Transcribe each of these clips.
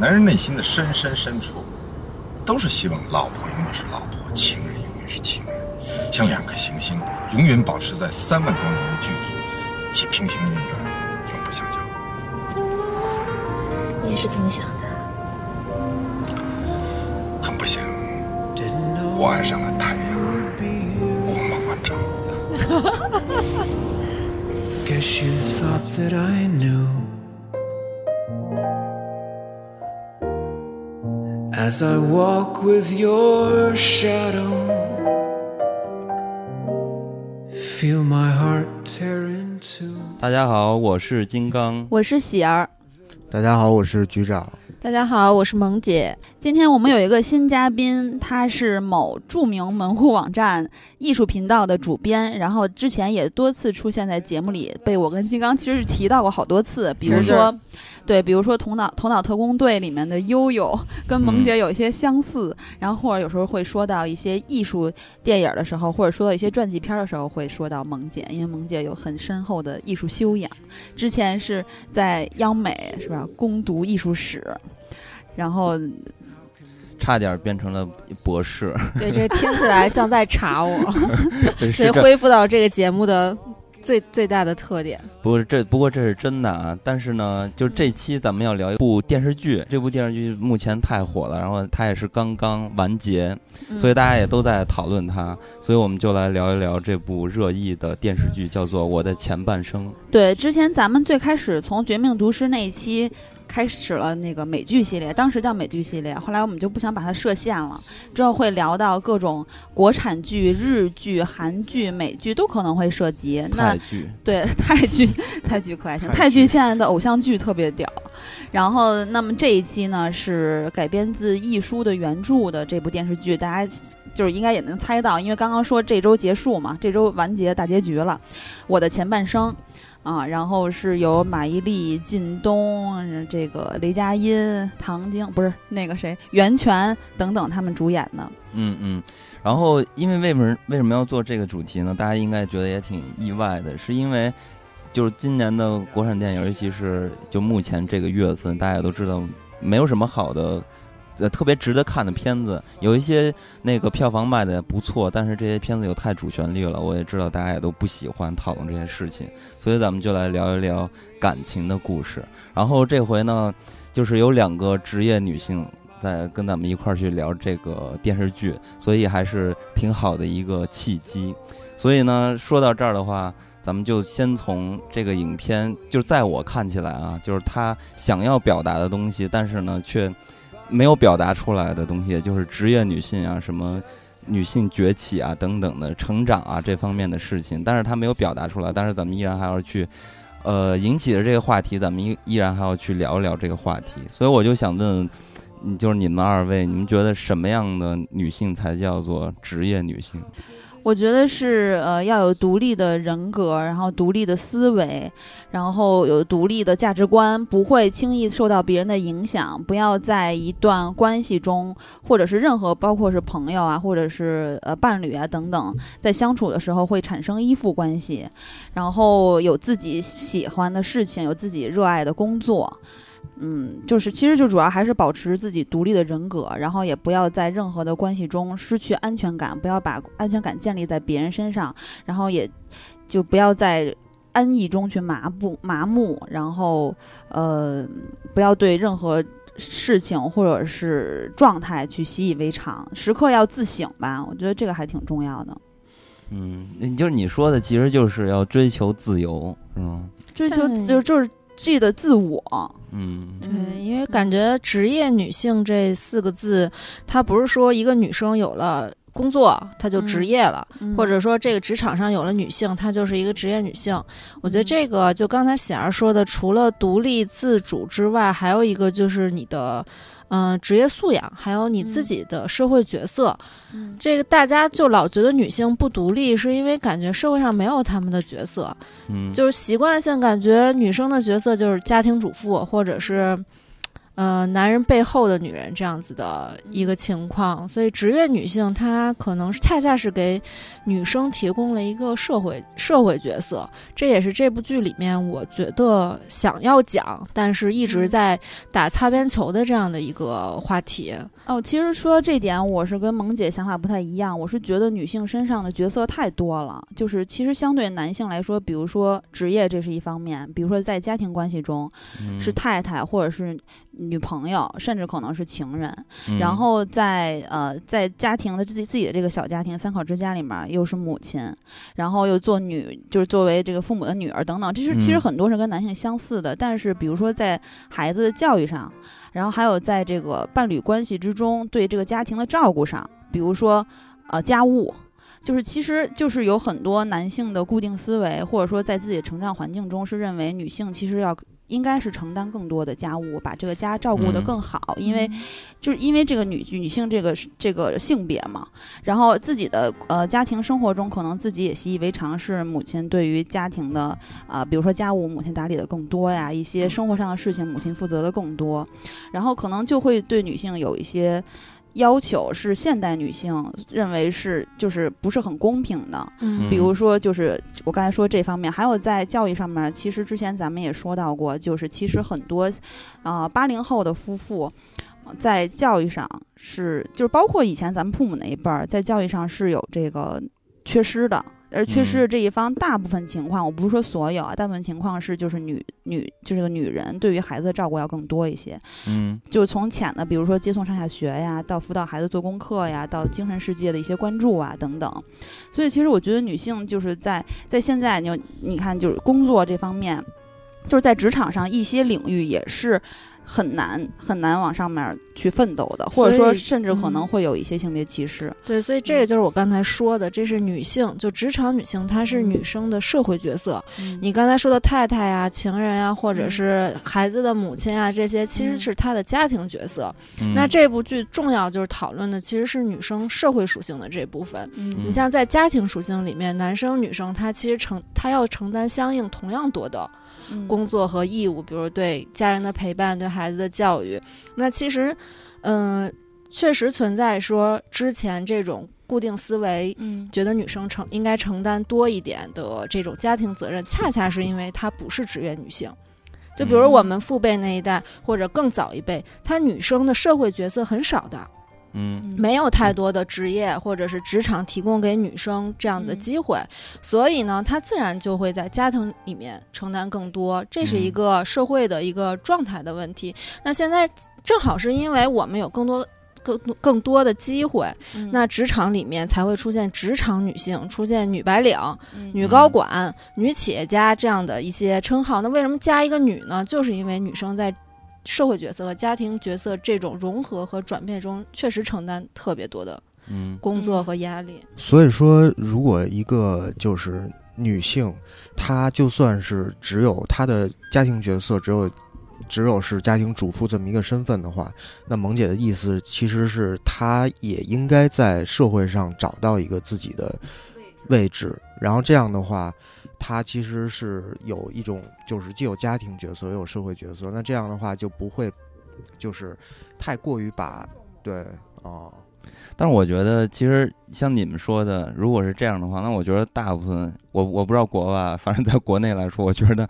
男人内心的深深深处，都是希望老婆永远是老婆，情人永远是情人，像两颗行星，永远保持在三万光年的距离，且平行运转，永不相交。你也是这么想的？很不幸，我爱上了太阳，光芒万丈。Guess you thought that I knew. As I walk with your shadow, feel my heart tear in two. 大家好，我是金刚。我是喜儿。大家好，我是局长。大家好，我是萌姐。今天我们有一个新嘉宾，他是某著名门户网站艺术频道的主编，然后之前也多次出现在节目里，被我跟金刚其实是提到过好多次，比如说。对，比如说《头脑头脑特工队》里面的悠悠 跟萌姐有一些相似，然后或者有时候会说到一些艺术电影的时候，或者说到一些传记片的时候，会说到萌姐，因为萌姐有很深厚的艺术修养，之前是在央美是吧攻读艺术史，然后差点变成了博士，对，这听起来像在查我，对所以恢复到这个节目的最最大的特点。不是这不过这是真的啊。但是呢，就这期咱们要聊一部电视剧，这部电视剧目前太火了，然后它也是刚刚完结，嗯所以大家也都在讨论它，所以我们就来聊一聊这部热议的电视剧，叫做《我的前半生》。对，之前咱们最开始从《绝命毒师》那一期开始了那个美剧系列，当时叫美剧系列，后来我们就不想把它设限了，之后会聊到各种国产剧、日剧、韩剧、美剧都可能会涉及。那泰剧，对 泰剧，泰剧可爱情，泰泰剧剧现在的偶像剧特别屌。然后，那么这一期呢是改编自易舒的原著的这部电视剧，大家就是应该也能猜到，因为刚刚说这周结束嘛，这周完结大结局了，《我的前半生》啊，然后是由马伊琍、靳东、这个雷佳音、唐晶不是那个谁袁泉等等他们主演的。嗯嗯。然后，因为为什么为什么要做这个主题呢？大家应该觉得也挺意外的，是因为就是今年的国产电影，尤其是就目前这个月份，大家都知道没有什么好的。呃，特别值得看的片子，有一些那个票房卖的也不错，但是这些片子又太主旋律了，我也知道大家也都不喜欢讨论这些事情，所以咱们就来聊一聊感情的故事。然后这回呢，就是有两个职业女性在跟咱们一块儿去聊这个电视剧，所以还是挺好的一个契机。所以呢，说到这儿的话，咱们就先从这个影片，就是在我看起来啊，就是他想要表达的东西，但是呢却没有表达出来的东西，就是职业女性啊，什么女性崛起啊等等的成长啊这方面的事情，但是她没有表达出来，但是咱们依然还要去。呃，引起的这个话题，咱们依依然还要去聊一聊这个话题，所以我就想问，就是你们二位，你们觉得什么样的女性才叫做职业女性？我觉得是呃要有独立的人格，然后独立的思维，然后有独立的价值观，不会轻易受到别人的影响，不要在一段关系中，或者是任何包括是朋友啊，或者是呃伴侣啊等等，在相处的时候会产生依附关系，然后有自己喜欢的事情，有自己热爱的工作。嗯，就是其实就主要还是保持自己独立的人格，然后也不要在任何的关系中失去安全感，不要把安全感建立在别人身上，然后也就不要在安逸中去麻木麻木，然后呃不要对任何事情或者是状态去习以为常，时刻要自省吧，我觉得这个还挺重要的。嗯，你就是你说的，其实就是要追求自由，是吗？追求但就就是记得自我，嗯对，因为感觉职业女性这四个字，它不是说一个女生有了工作，她就职业了，嗯或者说这个职场上有了女性，她就是一个职业女性。我觉得嗯这个就刚才喜儿说的，除了独立自主之外，还有一个就是你的。嗯、职业素养，还有你自嗯。己的社会角色，嗯。这个大家就老觉得女性不独立，是因为感觉社会上没有她们的角色，嗯，就是习惯性感觉女生的角色就是家庭主妇，或者是，呃男人背后的女人这样子的一个情况。所以职业女性她可能是恰恰是给女生提供了一个社会社会角色，这也是这部剧里面我觉得想要讲，但是一直在打擦边球的这样的一个话题。哦，其实说到这点，我是跟萌姐想法不太一样。我是觉得女性身上的角色太多了，就是其实相对男性来说，比如说职业，这是一方面；比如说在家庭关系中嗯是太太或者是女朋友，甚至可能是情人。嗯然后在呃在家庭的自己自己的这个小家庭三口之家里面，又是母亲，然后又做女，就是作为这个父母的女儿等等，这是其实嗯很多是跟男性相似的。但是比如说在孩子的教育上，然后还有在这个伴侣关系之中对这个家庭的照顾上，比如说呃家务。就是，其实就是有很多男性的固定思维，或者说在自己的成长环境中是认为女性其实要应该是承担更多的家务，把这个家照顾得嗯更好，因为就是因为这个女女性这个这个性别嘛，然后自己的呃家庭生活中，可能自己也习以为常，是母亲对于家庭的啊、比如说家务，母亲打理的更多呀，一些生活上的事情，母亲负责的更多，然后可能就会对女性有一些。要求是现代女性认为是就是不是很公平的，嗯比如说，就是我刚才说这方面，还有在教育上面，其实之前咱们也说到过，就是其实很多，呃，八零后的夫妇，呃在教育上是，就是包括以前咱们父母那一辈儿，在教育上是有这个缺失的。而缺失的这一方，大部分情况，我不是说所有啊，大部分情况是就是女女就是个女人对于孩子的照顾要更多一些，嗯就是从浅的，比如说接送上下学呀，到辅导孩子做功课呀，到精神世界的一些关注啊等等。所以其实我觉得女性就是在在现在你你看就是工作这方面，就是在职场上一些领域也是。很难很难往上面去奋斗的，或者说甚至可能嗯会有一些性别歧视。对，所以这个就是我刚才说的，这是女性，就职场女性，她是女生的社会角色。你刚才说的太太呀、情人呀，或者嗯是孩子的母亲啊，这些其实嗯是她的家庭角色。嗯那这部剧重要就是讨论的其实是女生社会属性的这部分。嗯你像在家庭属性里面，男生女生他其实承他要承担相应同样多的嗯工作和义务，比如对家人的陪伴、对孩子的教育。那其实，嗯、确实存在说之前这种固定思维。嗯觉得女生承应该承担多一点的这种家庭责任，恰恰是因为她不是职业女性。就比如嗯我们父辈那一代，或者更早一辈，她女生的社会角色很少的，嗯没有太多的职业或者是职场提供给女生这样的机会，所以呢，她自然就会在家庭里面承担更多，这是一嗯个社会的一个状态的问题。那现在正好是因为我们有更多。更多更多的机会，嗯那职场里面才会出现职场女性，出现女白领、嗯女高管、女企业家这样的一些称号。那为什么加一个女呢？就是因为女生在社会角色和家庭角色这种融合和转变中，确实承担特别多的嗯工作和压力。所以说，如果一个就是女性，她就算是只有她的家庭角色只有只有是家庭主妇这么一个身份的话，那萌姐的意思其实是她也应该在社会上找到一个自己的位置，然后这样的话。他其实是有一种，就是既有家庭角色，又有社会角色。那这样的话就不会，就是太过于把对哦，但是我觉得，其实像你们说的，如果是这样的话，那我觉得大部分，我我不知道国外，反正在国内来说，我觉得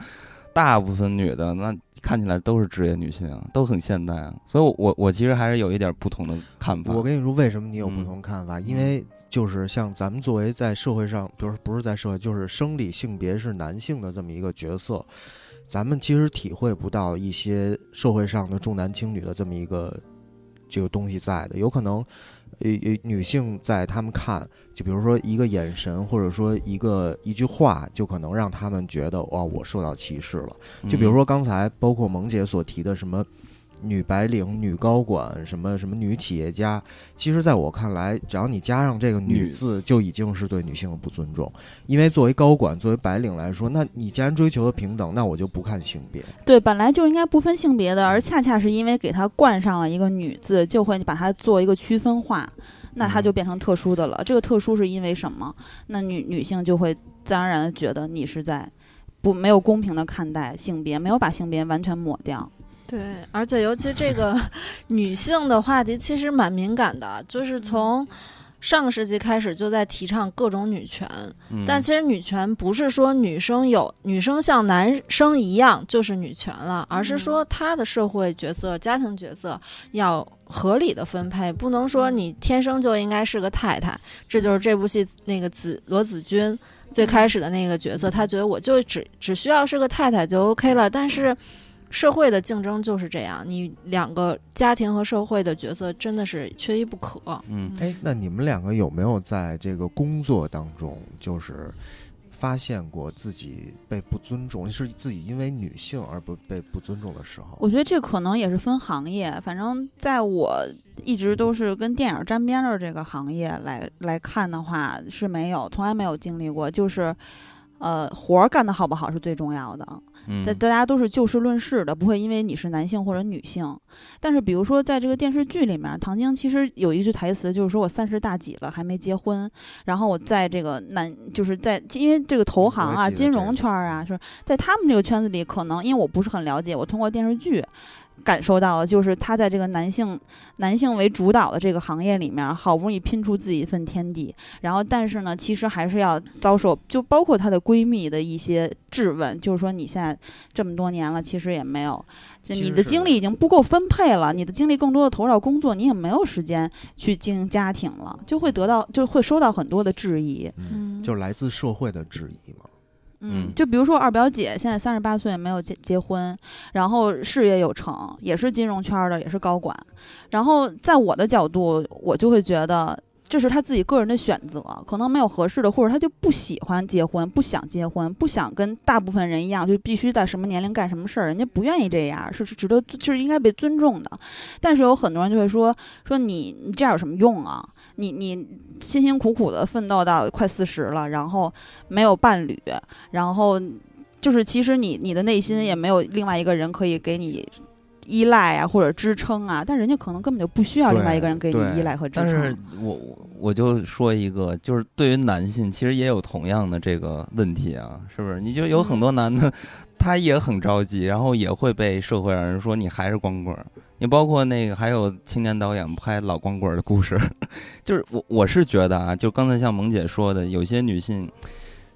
大部分女的那看起来都是职业女性，都很现代啊。所以我，我我其实还是有一点不同的看法。我跟你说，为什么你有不嗯同看法？因为就是像咱们作为在社会上，不是不是在社会，就是生理性别是男性的这么一个角色，咱们其实体会不到一些社会上的重男轻女的这么一个这个东西在的，有可能。呃呃，女性在他们看，就比如说一个眼神，或者说一个一句话，就可能让他们觉得哇，我受到歧视了。就比如说刚才包括萌姐所提的什么女白领、女高管、什么什么女企业家，其实在我看来，只要你加上这个“女”字，就已经是对女性的不尊重。因为作为高管、作为白领来说，那你既然追求的平等，那我就不看性别。对，本来就应该不分性别的，而恰恰是因为给它冠上了一个“女”字，就会把它做一个区分化，那它就变成特殊的了。这个特殊是因为什么？那女女性就会自然而然的觉得你是在不没有公平的看待性别，没有把性别完全抹掉。对，而且尤其这个 女性的话题其实蛮敏感的，就是从上个世纪开始就在提倡各种女权，嗯。但其实女权不是说女生有女生像男生一样就是女权了，而是说她的社会角色、家庭角色要合理的分配，不能说你天生就应该是个太太。这就是这部戏那个子罗子君最开始的那个角色，她觉得我就只只需要是个太太就 OK 了，但是。社会的竞争就是这样，你两个家庭和社会的角色真的是缺一不可。嗯哎，那你们两个有没有在这个工作当中，就是发现过自己被不尊重，是自己因为女性而不被不尊重的时候？我觉得这可能也是分行业，反正在我一直都是跟电影沾边的这个行业来来看的话是没有，从来没有经历过，就是。呃，活儿干得好不好是最重要的，嗯大大家都是就事论事的，不会因为你是男性或者女性。但是比如说在这个电视剧里面，唐晶其实有一句台词，就是说我三十大几了还没结婚，然后我在这个男就是在因为这个投行啊、金融圈儿啊，是在他们这个圈子里，可能因为我不是很了解，我通过电视剧。感受到的就是他在这个男性男性为主导的这个行业里面，好不容易拼出自己一份天地，然后但是呢，其实还是要遭受，就包括她的闺蜜的一些质问，就是说你现在这么多年了，其实也没有，就你的精力已经不够分配了，你的精力更多的投入到工作，你也没有时间去经营家庭了，就会得到就会收到很多的质疑。嗯，就来自社会的质疑嘛。嗯就比如说二表姐现在三十八岁没有结结婚，然后事业有成，也是金融圈的，也是高管。然后在我的角度，我就会觉得这是他自己个人的选择，可能没有合适的，或者他就不喜欢结婚，不想结婚，不想跟大部分人一样，就必须在什么年龄干什么事儿，人家不愿意这样，是值得就是应该被尊重的。但是有很多人就会说说你你这样有什么用啊？你你辛辛苦苦的奋斗到快四十了，然后没有伴侣，然后就是其实你你的内心也没有另外一个人可以给你依赖啊或者支撑啊，但人家可能根本就不需要另外一个人给你依赖和支撑但是。我我我就说一个，就是对于男性，其实也有同样的这个问题啊，是不是？你就有很多男的，他也很着急，然后也会被社会上人说你还是光棍儿。你包括那个还有青年导演拍老光棍儿的故事，就是我我是觉得啊，就刚才像萌姐说的，有些女性。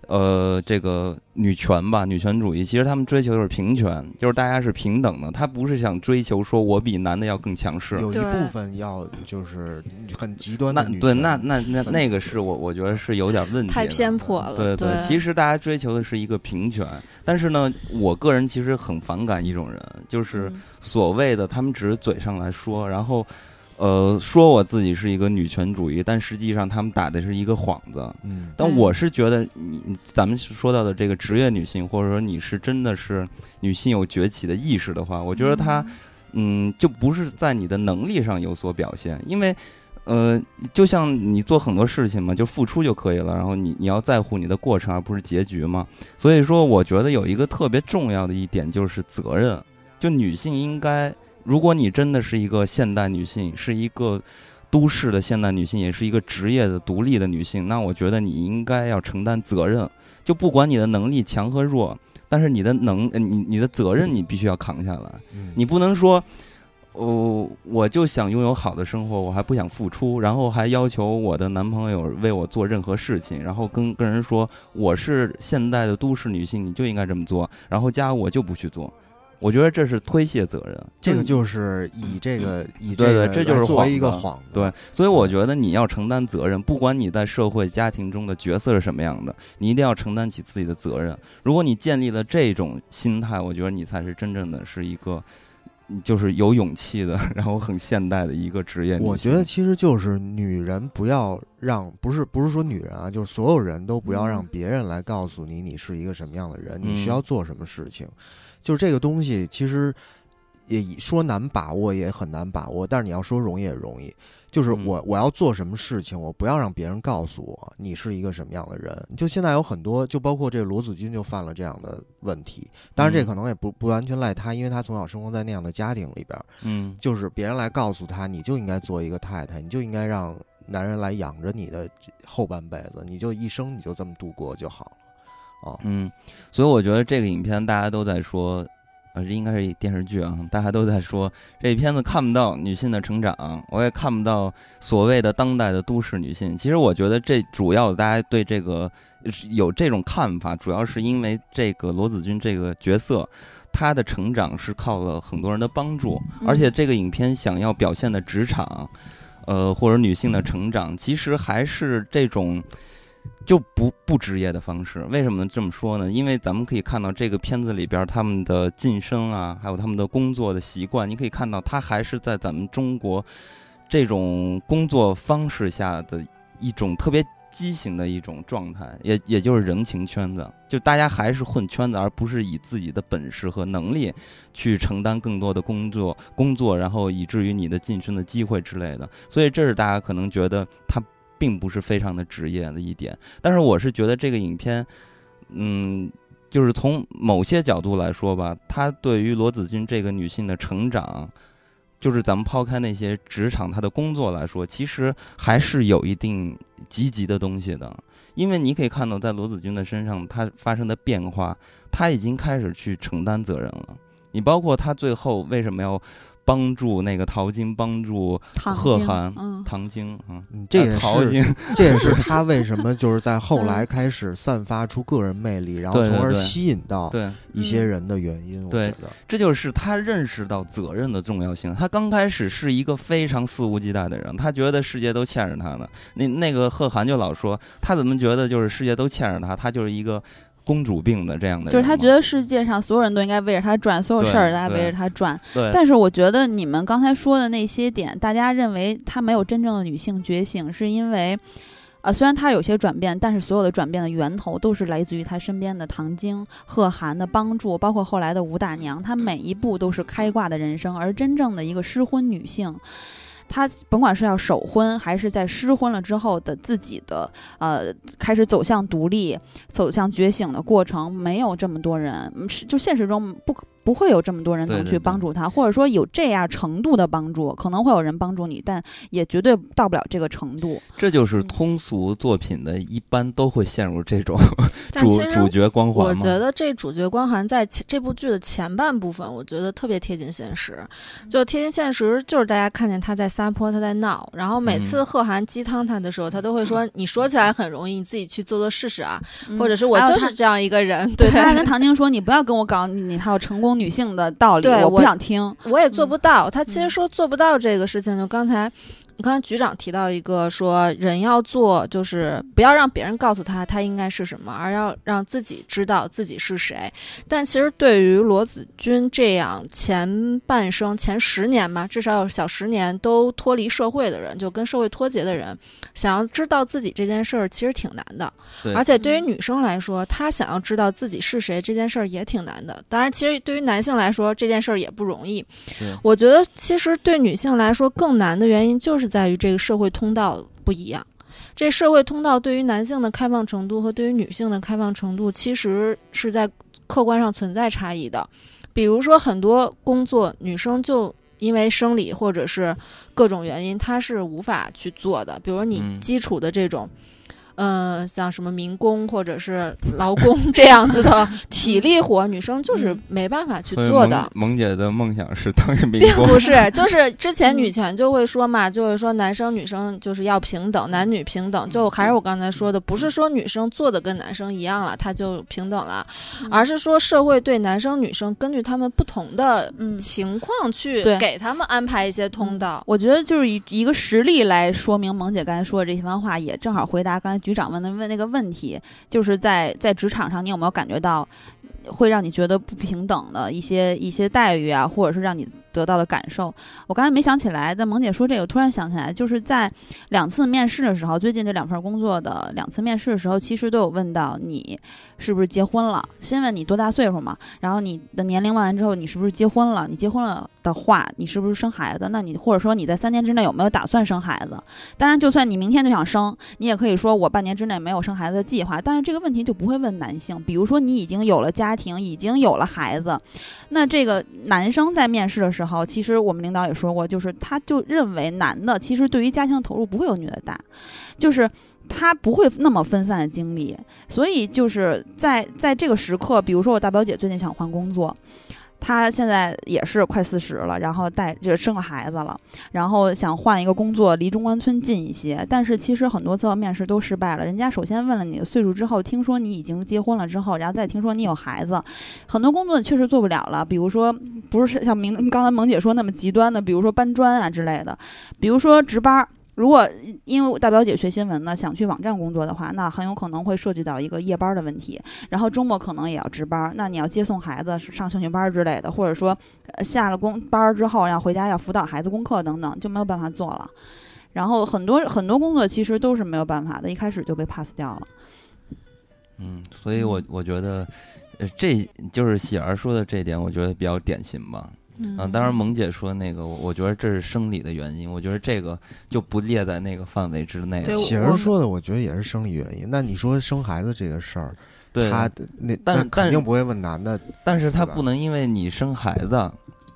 呃，这个女权吧，女权主义，其实他们追求的是平权，就是大家是平等的。他不是想追求说我比男的要更强势，有一部分要就是很极端那对，那那那那个是我我觉得是有点问题的，太偏颇了。对对，其实大家追求的是一个平权，但是呢，我个人其实很反感一种人，就是嗯所谓的他们只是嘴上来说，然后呃说我自己是一个女权主义，但实际上他们打的是一个幌子。嗯，嗯但我是觉得你咱们说到的这个职业女性，或者说你是真的是女性有崛起的意识的话，我觉得她嗯就不是在你的能力上有所表现，因为。呃，就像你做很多事情嘛，就付出就可以了，然后你你要在乎你的过程，而不是结局嘛。所以说，我觉得有一个特别重要的一点就是责任。就女性应该，如果你真的是一个现代女性，是一个都市的现代女性，也是一个职业的独立的女性，那我觉得你应该要承担责任。就不管你的能力强和弱，但是你的能，呃你你的责任你必须要扛下来。嗯你不能说，哦，我就想拥有好的生活，我还不想付出，然后还要求我的男朋友为我做任何事情，然后跟跟人说我是现代的都市女性，你就应该这么做，然后家务我就不去做。我觉得这是推卸责任，这个就是以这个以对对个这就是来作为一个幌子，对，所以我觉得你要承担责任，不管你在社会家庭中的角色是什么样的，你一定要承担起自己的责任。如果你建立了这种心态，我觉得你才是真正的是一个，就是有勇气的，然后很现代的一个职业。我觉得其实就是女人不要让，不是不是说女人啊，就是所有人都不要让嗯别人来告诉你你是一个什么样的人，你嗯需要做什么事情。就是这个东西，其实也说难把握也很难把握，但是你要说容易也容易。就是嗯我我要做什么事情，我不要让别人告诉我你是一个什么样的人。就现在有很多，就包括这个罗子君就犯了这样的问题。当然，这嗯可能也不不完全赖他，因为他从小生活在那样的家庭里边儿。嗯，就是别人来告诉他，你就应该做一个太太，你就应该让男人来养着你的后半辈子，你就一生你就这么度过就好了。哦，嗯，所以我觉得这个影片大家都在说，呃，这应该是一电视剧啊，大家都在说 这片子看不到女性的成长，我也看不到所谓的当代的都市女性。其实我觉得这主要大家对这个有这种看法，主要是因为这个罗子君这个角色，她的成长是靠了很多人的帮助，嗯而且这个影片想要表现的职场，呃，或者女性的成长，其实还是这种。就不不职业的方式，为什么这么说呢？因为咱们可以看到这个片子里边他们的晋升啊，还有他们的工作的习惯，你可以看到他还是在咱们中国这种工作方式下的一种特别畸形的一种状态，也也就是人情圈子，就大家还是混圈子，而不是以自己的本事和能力去承担更多的工作工作，然后以至于你的晋升的机会之类的。所以这是大家可能觉得他。并不是非常的职业的一点，但是我是觉得这个影片，嗯，就是从某些角度来说吧，它对于罗子君这个女性的成长，就是咱们抛开那些职场她的工作来说，其实还是有一定积极的东西的。因为你可以看到，在罗子君的身上，她发生的变化，她已经开始去承担责任了。你包括她最后为什么要？帮助那个陶晶，帮助贺涵、嗯、唐晶啊，这也陶晶，这也是他为什么就是在后来开始散发出个人魅力，然后从而吸引到对一些人的原因。对，我觉得这就是他认识到责任的重要性。他刚开始是一个非常肆无忌惮的人，他觉得世界都欠着他呢。那那个贺涵就老说，他怎么觉得就是世界都欠着他，他就是一个。公主病的这样的，就是他觉得世界上所有人都应该围着他转，所有事儿都应该围着他转。对。但是我觉得你们刚才说的那些点，大家认为他没有真正的女性觉醒，是因为，啊、呃，虽然他有些转变，但是所有的转变的源头都是来自于他身边的唐晶、贺涵的帮助，包括后来的吴大娘，她每一步都是开挂的人生。而真正的一个失婚女性。他甭管是要守婚，还是在失婚了之后的自己的呃开始走向独立、走向觉醒的过程，没有这么多人，是就现实中不可不会有这么多人能去帮助他，或者说有这样程度的帮助，可能会有人帮助你，但也绝对到不了这个程度。这就是通俗作品的一般都会陷入这种 主主角光环。我觉得这主角光环在这部剧的前半部分，我觉得特别贴近现实，就贴近现实，就是大家看见他在撒泼，他在闹，然后每次贺涵鸡汤他的时候，他都会说：“你说起来很容易，你自己去做做试试啊。嗯”或者是我就是这样一个人。对，对他还跟唐晶说：“你不要跟我搞你那套成功女性的道理，我不想听。”我也做不到。他其实嗯说做不到这个事情，就刚才。刚才局长提到一个说，人要做就是不要让别人告诉他他应该是什么，而要让自己知道自己是谁。但其实对于罗子君这样前半生前十年吧，至少有小十年都脱离社会的人，就跟社会脱节的人，想要知道自己这件事儿其实挺难的。而且对于女生来说，她想要知道自己是谁这件事儿也挺难的。当然，其实对于男性来说，这件事儿也不容易。我觉得其实对女性来说更难的原因就是。是在于这个社会通道不一样，这社会通道对于男性的开放程度和对于女性的开放程度，其实是在客观上存在差异的。比如说，很多工作女生就因为生理或者是各种原因，她是无法去做的。比如你基础的这种。呃，像什么民工或者是劳工这样子的 体力活，女生就是没办法去做的。萌姐的梦想是当一民工，并不是，就是之前女权就会说嘛，就会说男生女生就是要平等，男女平等。就还是我刚才说的，不是说女生做的跟男生一样了，她就平等了，而是说社会对男生女生根据他们不同的情况去给他们安排一些通道。我觉得就是以一个实例来说明萌姐刚才说的这些番话，也正好回答刚才。局长问的问那个问题，就是在在职场上，你有没有感觉到会让你觉得不平等的一些一些待遇啊，或者是让你得到的感受？我刚才没想起来，但萌姐说这个，突然想起来，就是在两次面试的时候，最近这两份工作的两次面试的时候，其实都有问到你是不是结婚了，先问你多大岁数嘛，然后你的年龄问完之后，你是不是结婚了？你结婚了的话，你是不是生孩子？那你或者说你在三年之内有没有打算生孩子？当然，就算你明天就想生，你也可以说我半年之内没有生孩子的计划。但是这个问题就不会问男性，比如说你已经有了家庭，已经有了孩子，那这个男生在面试的时候，其实我们领导也说过，就是他就认为男的其实对于家庭投入不会有女的大，就是。他不会那么分散精力，所以就是在在这个时刻，比如说我大表姐最近想换工作，他现在也是快四十了，然后带就生了孩子了，然后想换一个工作，离中关村近一些。但是其实很多次面试都失败了，人家首先问了你的岁数之后，听说你已经结婚了之后，然后再听说你有孩子，很多工作确实做不了了。比如说，不是像明刚才萌姐说那么极端的，比如说搬砖啊之类的，比如说值班儿。如果因为大表姐学新闻呢，想去网站工作的话，那很有可能会涉及到一个夜班的问题，然后周末可能也要值班。那你要接送孩子、上兴趣班之类的，或者说下了工班之后要回家要辅导孩子功课等等，就没有办法做了。然后很多很多工作其实都是没有办法的，一开始就被 pass 掉了。嗯，所以我我觉得，呃，这就是喜儿说的这点，我觉得比较典型吧。嗯啊，当然，萌姐说那个，我我觉得这是生理的原因，我觉得这个就不列在那个范围之内喜儿说的，我觉得也是生理原因。那你说生孩子这个事儿，对，他那但肯定不会问男的，但是他不能因为你生孩子，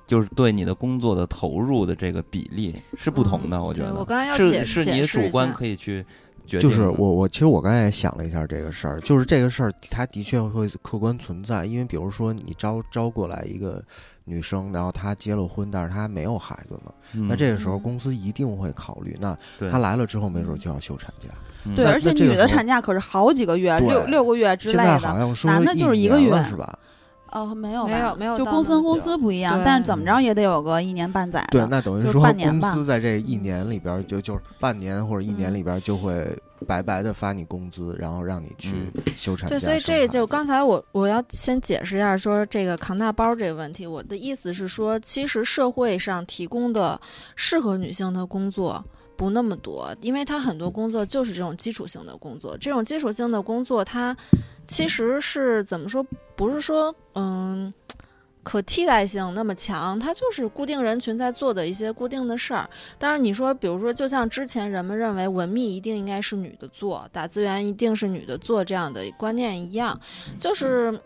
就是对你的工作的投入的这个比例是不同的。嗯我觉得我刚才要是解是你主观可以去决定。就是我我其实我刚才也想了一下这个事儿，就是这个事儿它的确会客观存在，因为比如说你招招过来一个女生，然后她结了婚，但是她还没有孩子呢，嗯，那这个时候嗯公司一定会考虑，那她来了之后，没准就要休产假。嗯对，而且女的产假可是好几个月，六六个月之现类的。在好像说男的就是一个月是吧？哦，没有吧？没有没有就公司跟公司不一样，但是怎么着也得有个一年半载。对，那等于说公半年吧司在这一年里边就就是半年或者一年嗯里边就会白白的发你工资，然后让你去休产假对。所以这就刚才我我要先解释一下，说这个扛大包这个问题。我的意思是说，其实社会上提供的适合女性的工作不那么多，因为它很多工作就是这种基础性的工作。这种基础性的工作，它其实是怎么说？不是说嗯。可替代性那么强，它就是固定人群在做的一些固定的事儿。当然，你说，比如说，就像之前人们认为文秘一定应该是女的做，打字员一定是女的做这样的观念一样，就是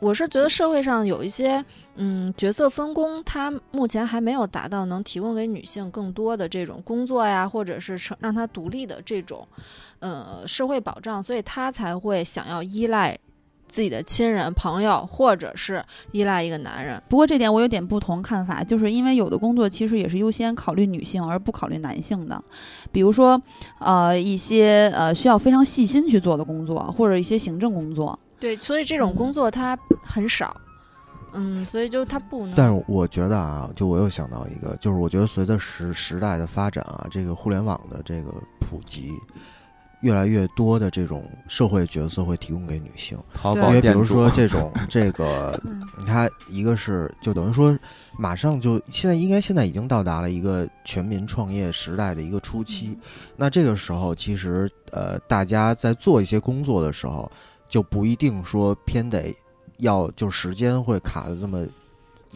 我是觉得社会上有一些嗯角色分工，它目前还没有达到能提供给女性更多的这种工作呀，或者是成让她独立的这种呃社会保障，所以她才会想要依赖自己的亲人、朋友，或者是依赖一个男人。不过这点我有点不同看法，就是因为有的工作其实也是优先考虑女性而不考虑男性的，比如说呃一些呃需要非常细心去做的工作，或者一些行政工作。对，所以这种嗯工作它很少，嗯，所以就它不能。但是我觉得啊，就我又想到一个，就是我觉得随着时时代的发展啊，这个互联网的这个普及，越来越多的这种社会角色会提供给女性，淘宝因为比如说这种这个，嗯。它一个是就等于说，马上就现在应该现在已经到达了一个全民创业时代的一个初期，那这个时候其实呃，大家在做一些工作的时候，就不一定说偏得要就时间会卡的这么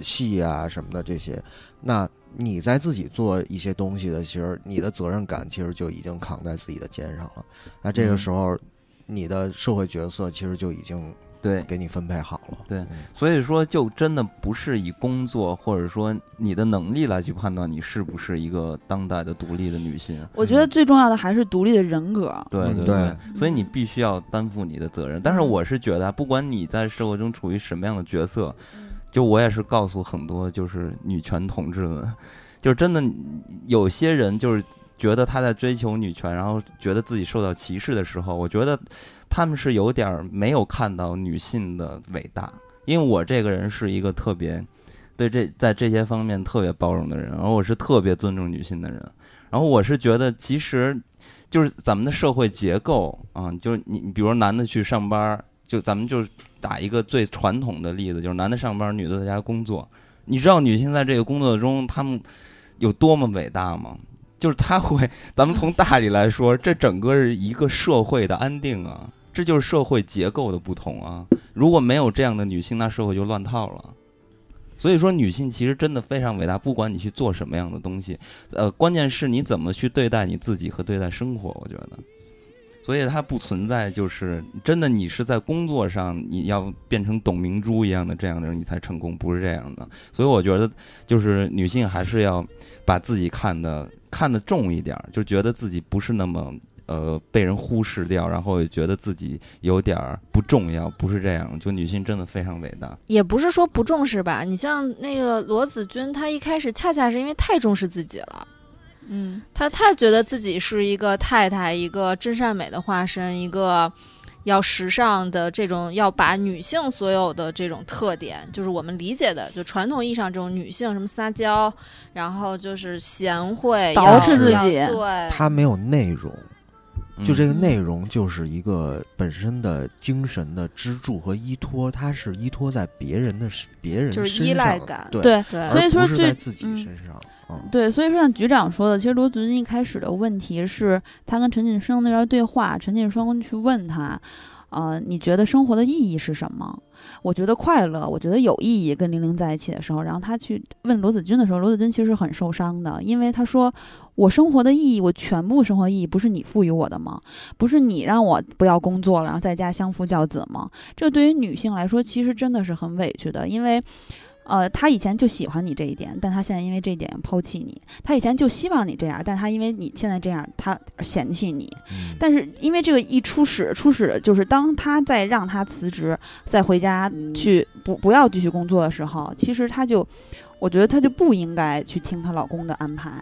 细啊什么的这些，那你在自己做一些东西的，其实你的责任感其实就已经扛在自己的肩上了。那这个嗯时候，你的社会角色其实就已经对，给你分配好了。对嗯所以说就真的不是以工作或者说你的能力来去判断你是不是一个当代的独立的女性。我觉得最重要的还是独立的人格。对对所以你必须要担负你的责任。但是我是觉得啊，不管你在社会中处于什么样的角色，就我也是告诉很多就是女权同志们，就是真的有些人就是觉得他在追求女权，然后觉得自己受到歧视的时候，我觉得他们是有点没有看到女性的伟大。因为我这个人是一个特别对这在这些方面特别包容的人，然后我是特别尊重女性的人，然后我是觉得其实就是咱们的社会结构啊，就是你比如男的去上班，就咱们就打一个最传统的例子，就是男的上班，女的在家工作。你知道女性在这个工作中，她们有多么伟大吗？就是她会，咱们从大里来说，这整个是一个社会的安定啊，这就是社会结构的不同啊。如果没有这样的女性，那社会就乱套了。所以说，女性其实真的非常伟大，不管你去做什么样的东西，呃，关键是你怎么去对待你自己和对待生活。我觉得，所以它不存在就是真的你是在工作上你要变成董明珠一样的这样的人你才成功，不是这样的。所以我觉得，就是女性还是要把自己看得看得重一点，就觉得自己不是那么呃被人忽视掉，然后也觉得自己有点儿不重要，不是这样。就女性真的非常伟大。也不是说不重视吧，你像那个罗子君，她一开始恰恰是因为太重视自己了。嗯，她太觉得自己是一个太太，一个真善美的化身，一个要时尚的这种，要把女性所有的这种特点，就是我们理解的，就传统意义上这种女性什么撒娇，然后就是贤惠，捯要饬自己。对，她没有内容，就这个，内容就是一个本身的精神的支柱和依托，它是依托在别人的身别人就是身依赖上感对，对，所以说在自己嗯身上，嗯，对，所以说像局长说的，其实罗子君一开始的问题是他跟陈锦生那边对话，陈锦生去问他，呃，你觉得生活的意义是什么？我觉得快乐，我觉得有意义。跟玲玲在一起的时候，然后他去问罗子君的时候，罗子君其实很受伤的，因为他说我生活的意义，我全部生活意义不是你赋予我的吗？不是你让我不要工作了，然后在家相夫教子吗？这对于女性来说，其实真的是很委屈的，因为。呃，他以前就喜欢你这一点，但他现在因为这一点抛弃你。他以前就希望你这样，但是他因为你现在这样，他嫌弃你。嗯但是因为这个一初始，初始就是当他在让他辞职，再回家去不不要继续工作的时候，其实他就，我觉得他就不应该去听她老公的安排。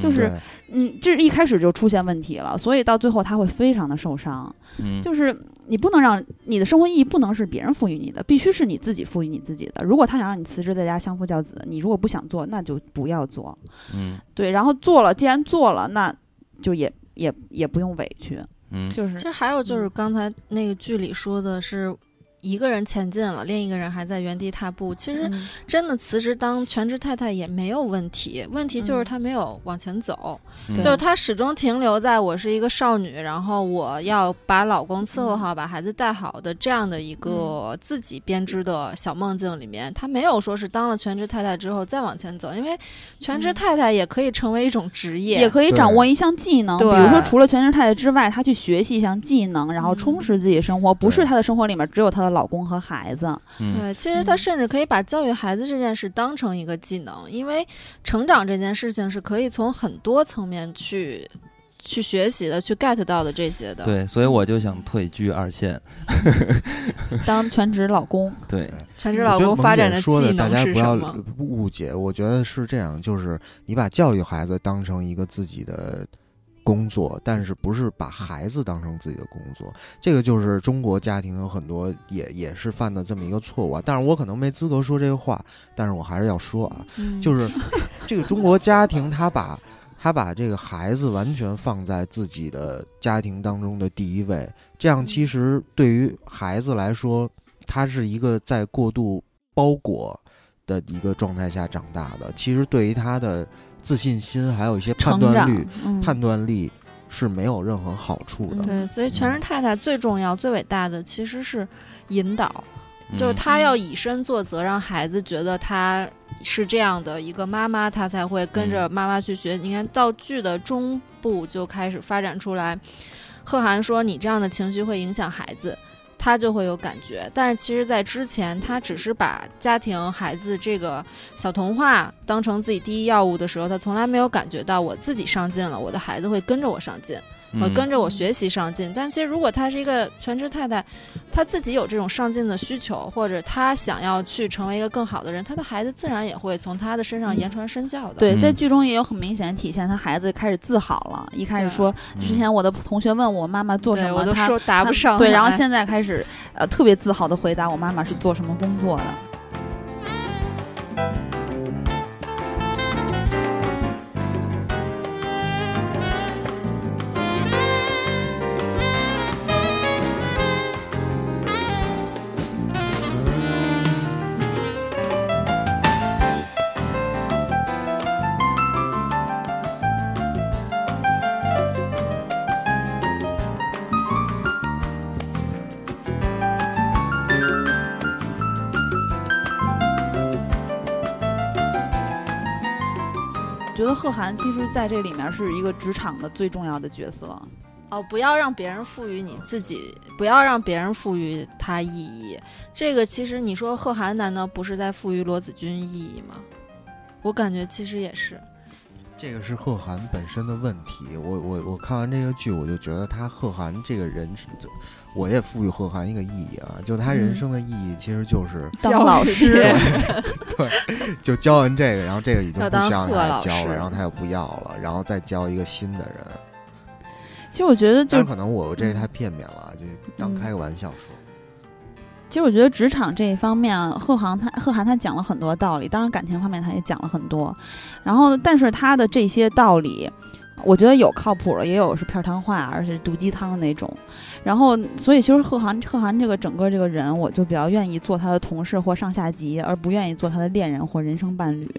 就是嗯，就是一开始就出现问题了，所以到最后他会非常的受伤。嗯，就是你不能让你的生活意义不能是别人赋予你的，必须是你自己赋予你自己的。如果他想让你辞职在家相夫教子，你如果不想做，那就不要做。嗯对，然后做了，既然做了，那就也也也不用委屈，嗯，就是其实还有就是刚才那个剧里说的是。一个人前进了，另一个人还在原地踏步。其实嗯。真的辞职当全职太太也没有问题，问题就是嗯。她没有往前走，嗯。就是她始终停留在我是一个少女，然后我要把老公伺候好，把孩子带好的这样的一个自己编织的小梦境里面。她没有说是当了全职太太之后再往前走，因为全职嗯。太太也可以成为一种职业，也可以掌握一项技能，比如说除了全职太太之外，她去学习一项技能，然后嗯。充实自己的生活，不是对。她的生活里面只有她的老公和孩子。嗯对，其实她嗯甚至可以把教育孩子这件事当成一个技能，因为成长这件事情是可以从很多层面去去学习的，去 get 到的这些的。对，所以我就想退居二线。当全职老公，对，全职老公发展的，大技能家不要是什么？误解。我觉得是这样，就是你把教育孩子当成一个自己的工作，但是不是把孩子当成自己的工作。这个就是中国家庭有很多也也是犯的这么一个错误啊。但是我可能没资格说这个话，但是我还是要说啊，嗯就是这个中国家庭，他把他把这个孩子完全放在自己的家庭当中的第一位，这样其实对于孩子来说，他是一个在过度包裹的一个状态下长大的，其实对于他的自信心还有一些判断力、，嗯，判断力是没有任何好处的。嗯对，所以全职太太最重要、最伟大的其实是引导，就是嗯她要以身作则，让孩子觉得她是这样的一个妈妈，她才会跟着妈妈去学。你看到剧的中部就开始发展出来，贺涵说你这样的情绪会影响孩子。他就会有感觉，但是其实，在之前，他只是把家庭、孩子这个小童话当成自己第一要务的时候，他从来没有感觉到我自己上进了，我的孩子会跟着我上进。跟着我学习上进。但其实如果她是一个全职太太，她自己有这种上进的需求，或者她想要去成为一个更好的人，她的孩子自然也会从她的身上言传身教的。对，在嗯剧中也有很明显的体现，她孩子开始自豪了。一开始说，嗯之前我的同学问我妈妈做什，么，我都他说答不上来。对，然后现在开始，呃，特别自豪的回答我妈妈是做什么工作的。贺涵其实在这里面是一个职场的最重要的角色。哦，不要让别人赋予你自己，不要让别人赋予他意义。这个其实你说贺涵难道不是在赋予罗子君意义吗？我感觉其实也是。这个是贺涵本身的问题。我我我看完这个剧，我就觉得他贺涵这个人是，我也赋予贺涵一个意义啊，就他人生的意义其实就是当教老师别对，就教完这个，然后这个已经不需要他教了，然后他又不要了，然后再教一个新的人。其实我觉得就当然，可能我这个太片面了，就当嗯开个玩笑说。其实我觉得职场这一方面，贺涵他贺涵他讲了很多道理，当然感情方面他也讲了很多。然后，但是他的这些道理，我觉得有靠谱的，也有是片儿汤话，而且毒鸡汤的那种。然后，所以其实贺涵贺涵这个整个这个人，我就比较愿意做他的同事或上下级，而不愿意做他的恋人或人生伴侣。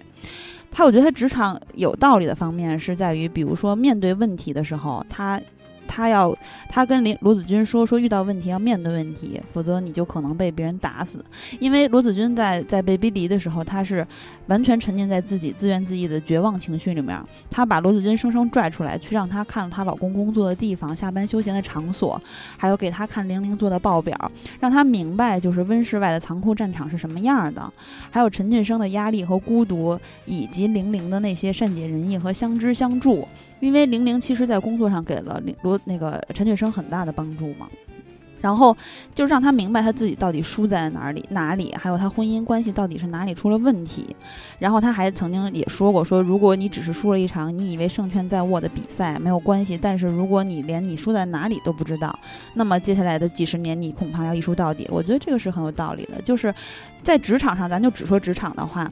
他我觉得他职场有道理的方面是在于，比如说面对问题的时候，他他要他跟林罗子君说说遇到问题要面对问题，否则你就可能被别人打死。因为罗子君在在被逼离的时候，他是完全沉浸在自己自怨自艾的绝望情绪里面。她把罗子君生生拽出来，去让她看了她老公工作的地方、下班休闲的场所，还有给她看玲玲做的报表，让她明白就是温室外的残酷战场是什么样的，还有陈俊生的压力和孤独，以及玲玲的那些善解人意和相知相助。因为玲玲其实在工作上给了罗那个陈俊生很大的帮助嘛。然后就让他明白他自己到底输在哪里哪里，还有他婚姻关系到底是哪里出了问题。然后他还曾经也说过，说如果你只是输了一场你以为胜券在握的比赛没有关系，但是如果你连你输在哪里都不知道，那么接下来的几十年你恐怕要一输到底。我觉得这个是很有道理的，就是在职场上，咱就只说职场的话。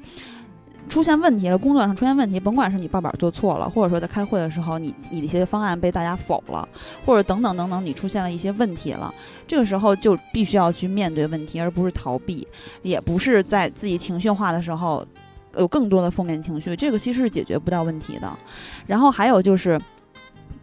出现问题了，工作上出现问题，甭管是你报表做错了，或者说在开会的时候你你的一些方案被大家否了，或者等等等等，你出现了一些问题了，这个时候就必须要去面对问题，而不是逃避，也不是在自己情绪化的时候有更多的负面情绪，这个其实是解决不到问题的。然后还有就是。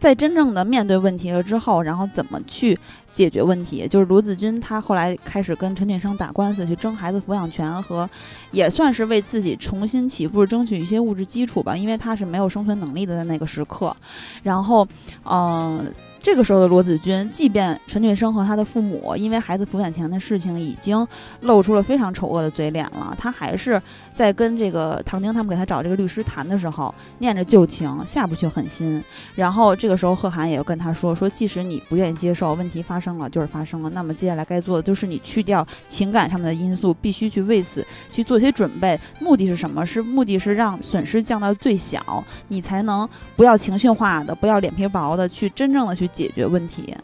在真正的面对问题了之后，然后怎么去解决问题？就是罗子君他后来开始跟陈俊生打官司，去争孩子抚养权和，也算是为自己重新起步争取一些物质基础吧，因为他是没有生存能力的在那个时刻。然后，嗯、这个时候的罗子君，即便陈俊生和他的父母因为孩子抚养权的事情已经露出了非常丑恶的嘴脸了，他还是在跟这个唐晶他们给他找这个律师谈的时候，念着旧情，下不去狠心。然后这个时候，贺涵也跟他说：“说即使你不愿意接受，问题发生了就是发生了，那么接下来该做的就是你去掉情感上面的因素，必须去为此去做些准备。目的是什么？是目的是让损失降到最小，你才能不要情绪化的，不要脸皮薄的，去真正的去解决问题。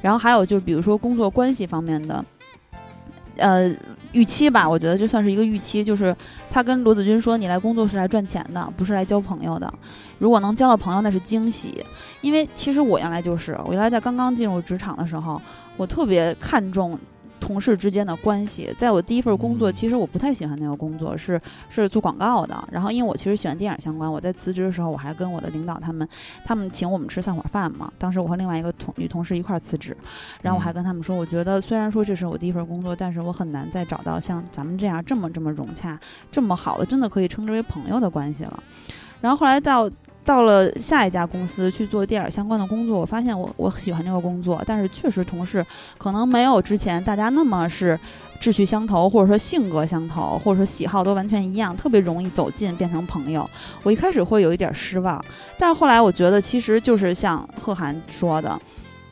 然后还有就是，比如说工作关系方面的，呃。”预期吧，我觉得就算是一个预期，就是他跟罗子君说：“你来工作是来赚钱的，不是来交朋友的。如果能交到朋友，那是惊喜。因为其实我原来就是，我原来在刚刚进入职场的时候，我特别看重同事之间的关系。在我第一份工作，嗯其实我不太喜欢那个工作，是是做广告的。然后因为我其实喜欢电影相关，我在辞职的时候，我还跟我的领导他们，他们请我们吃散伙饭嘛。当时我和另外一个同女同事一块儿辞职，然后我还跟他们说，我觉得虽然说这是我第一份工作，但是我很难再找到像咱们这样这么这么融洽、这么好的，真的可以称之为朋友的关系了。然后后来到到了下一家公司去做电影相关的工作，我发现我我喜欢这个工作，但是确实同事可能没有之前大家那么是志趣相投，或者说性格相投，或者说喜好都完全一样，特别容易走近变成朋友。我一开始会有一点失望，但是后来我觉得其实就是像贺涵说的，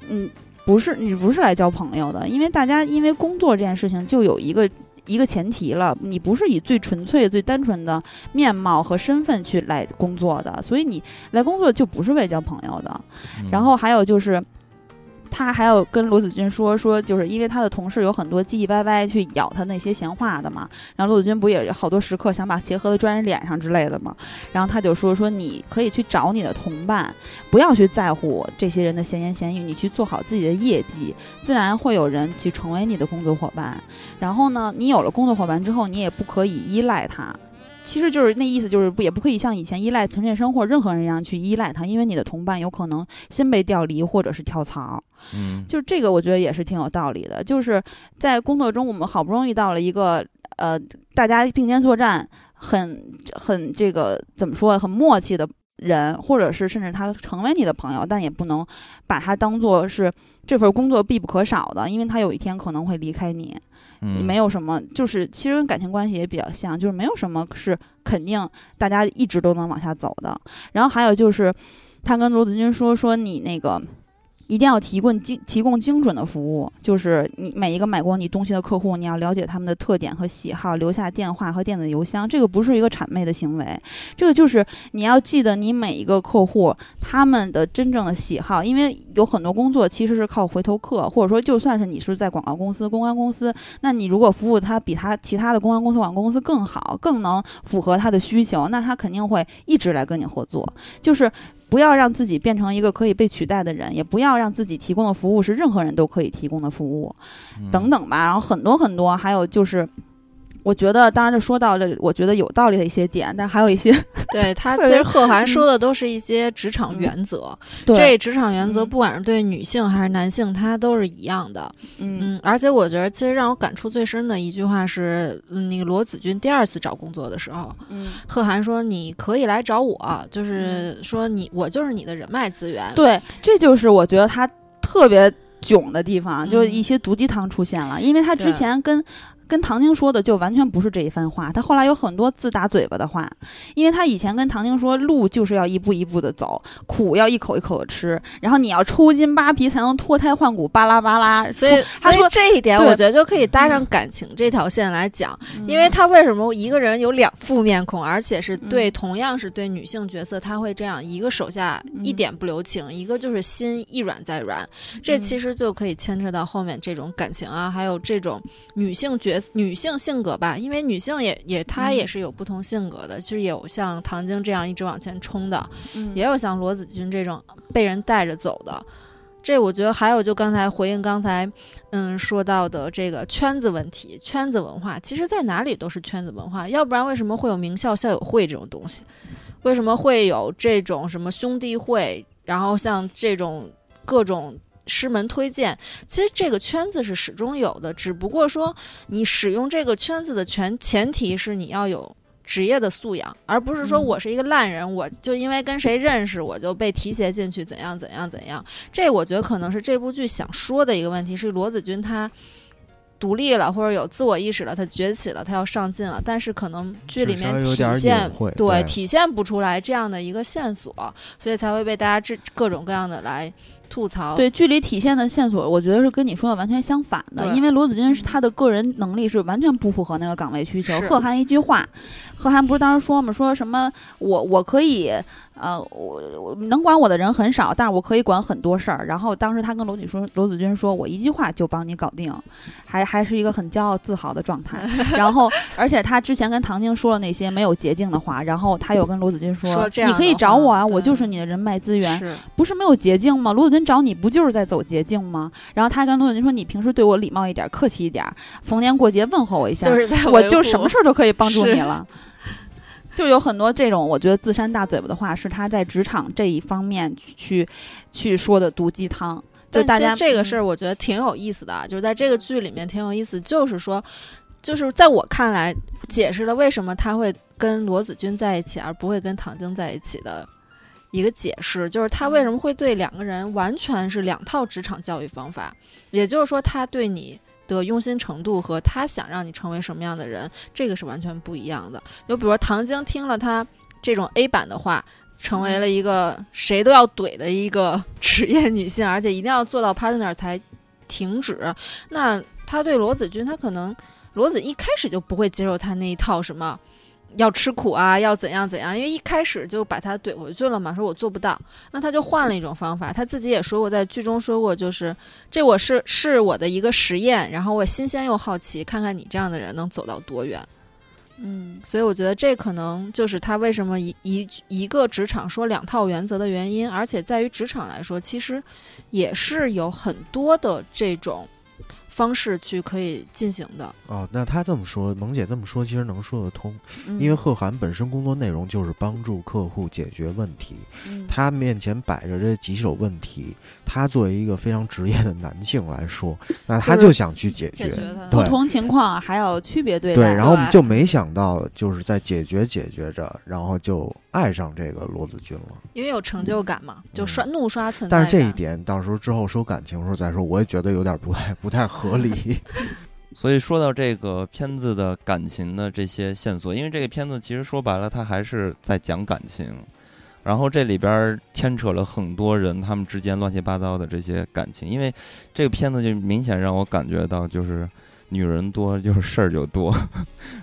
嗯。不是你不是来交朋友的，因为大家因为工作这件事情就有一个一个前提了，你不是以最纯粹、最单纯的面貌和身份去来工作的，所以你来工作就不是为交朋友的。嗯然后还有就是，他还有跟罗子君说说，就是因为他的同事有很多唧唧歪歪去咬他那些闲话的嘛，然后罗子君不也好多时刻想把鞋盒子拽人脸上之类的嘛，然后他就说说你可以去找你的同伴，不要去在乎这些人的闲言闲语，你去做好自己的业绩，自然会有人去成为你的工作伙伴。然后呢，你有了工作伙伴之后，你也不可以依赖他。其实就是那意思，就是不也不可以像以前依赖陈建生或者任何人一样去依赖他，因为你的同伴有可能先被调离或者是跳槽。嗯，就这个，我觉得也是挺有道理的。就是在工作中，我们好不容易到了一个呃，大家并肩作战，很很这个怎么说，很默契的人，或者是甚至他成为你的朋友，但也不能把他当做是这份工作必不可少的，因为他有一天可能会离开你。嗯，没有什么，就是其实跟感情关系也比较像，就是没有什么是肯定大家一直都能往下走的。然后还有就是，他跟罗子君说说你那个。一定要提供精提供精准的服务，就是你每一个买过你东西的客户，你要了解他们的特点和喜好，留下电话和电子邮箱。这个不是一个谄媚的行为，这个就是你要记得你每一个客户他们的真正的喜好，因为有很多工作其实是靠回头客，或者说就算是你是在广告公司、公关公司，那你如果服务他比他其他的公关公司、广告公司更好，更能符合他的需求，那他肯定会一直来跟你合作。就是不要让自己变成一个可以被取代的人，也不要让自己提供的服务是任何人都可以提供的服务，嗯等等吧。然后很多很多，还有就是。我觉得，当然就说到了，我觉得有道理的一些点，但还有一些对 他，其实贺涵说的都是一些职场原则。这对，职场原则，嗯不管是对女性还是男性，它都是一样的。嗯嗯，而且我觉得，其实让我感触最深的一句话是，嗯，那个罗子君第二次找工作的时候，嗯，贺涵说：“你可以来找我，就是说你，我就是你的人脉资源。”对，这就是我觉得他特别囧的地方，就嗯一些毒鸡汤出现了，因为他之前跟。跟唐晶说的就完全不是这一番话，他后来有很多自打嘴巴的话，因为他以前跟唐晶说，路就是要一步一步的走，苦要一口一口的吃，然后你要抽筋扒皮才能脱胎换骨，巴拉巴拉。所以，他说这一点，我觉得就可以搭上感情这条线来讲，因为嗯他为什么一个人有两副面孔，而且是对嗯。同样是对女性角色，他会这样一个手下一嗯点不留情，一个就是心一软再软，这嗯。其实就可以牵扯到后面这种感情啊，还有这种女性角女性性格吧，因为女性也也她嗯也是有不同性格的，就是有像唐晶这样一直往前冲的，嗯也有像罗子君这种被人带着走的。这我觉得还有，就刚才回应刚才，嗯，说到的这个圈子问题、圈子文化，其实在哪里都是圈子文化，要不然为什么会有名校校友会这种东西？为什么会有这种什么兄弟会？然后像这种各种师门推荐，其实这个圈子是始终有的，只不过说你使用这个圈子的前前提是你要有职业的素养，而不是说嗯我是一个烂人，我就因为跟谁认识我就被提携进去，怎样怎样怎样。这我觉得可能是这部剧想说的一个问题，是罗子君他。独立了，或者有自我意识了，他崛起了，他要上进了，但是可能剧里面体现对对体现不出来这样的一个线索，所以才会被大家这各种各样的来吐槽。对剧里体现的线索，我觉得是跟你说的完全相反的。因为罗子君是他的个人能力是完全不符合那个岗位需求。贺涵一句话，贺涵不是当时说嘛，说什么我我可以呃我我能管我的人很少，但是我可以管很多事儿。然后当时他跟罗子说罗子君说，我一句话就帮你搞定，还还是一个很骄傲自豪的状态。然后而且他之前跟唐晶说了那些没有捷径的话，然后他又跟罗子君说你可以找我啊，我就是你的人脉资源。是不是没有捷径吗？罗子君找你不就是在走捷径吗？然后他跟罗子君说：“你平时对我礼貌一点，客气一点，逢年过节问候我一下，就是在我就什么事儿都可以帮助你了。”就有很多这种我觉得自扇大嘴巴的话，是他在职场这一方面去去说的毒鸡汤。就大家嗯这个事儿，我觉得挺有意思的啊，就是在这个剧里面挺有意思，就是说，就是在我看来，解释了为什么他会跟罗子君在一起，而不会跟唐晶在一起的一个解释，就是他为什么会对两个人完全是两套职场教育方法，也就是说，他对你。的用心程度和他想让你成为什么样的人，这个是完全不一样的。就比如说唐晶听了他这种 A 版的话，成为了一个谁都要怼的一个 职业女性，而且一定要做到 partner 才停止。那他对罗子君，他可能罗子一开始就不会接受他那一套什么要吃苦啊，要怎样怎样，因为一开始就把他怼回去了嘛，说我做不到。那他就换了一种方法，他自己也说过，在剧中说过，就是这我是是我的一个实验，然后我新鲜又好奇，看看你这样的人能走到多远。嗯所以我觉得这可能就是他为什么一一一个职场说两套原则的原因，而且在于职场来说，其实也是有很多的这种方式去可以进行的。哦，那他这么说，萌姐这么说，其实能说得通，嗯。因为贺涵本身工作内容就是帮助客户解决问题，嗯。他面前摆着这几手问题，他作为一个非常职业的男性来说，那他就想去解决，解决不同情况还有区别对待。对，待。然后我们就没想到，就是在解决解决着，然后就爱上这个罗子君了。因为有成就感嘛，就刷怒刷存在感。但是这一点到时候之后说感情的时候再说，我也觉得有点不太不太合理。所以说到这个片子的感情的这些线索，因为这个片子其实说白了，它还是在讲感情，然后这里边牵扯了很多人他们之间乱七八糟的这些感情，因为这个片子就明显让我感觉到就是女人多就是事儿就多，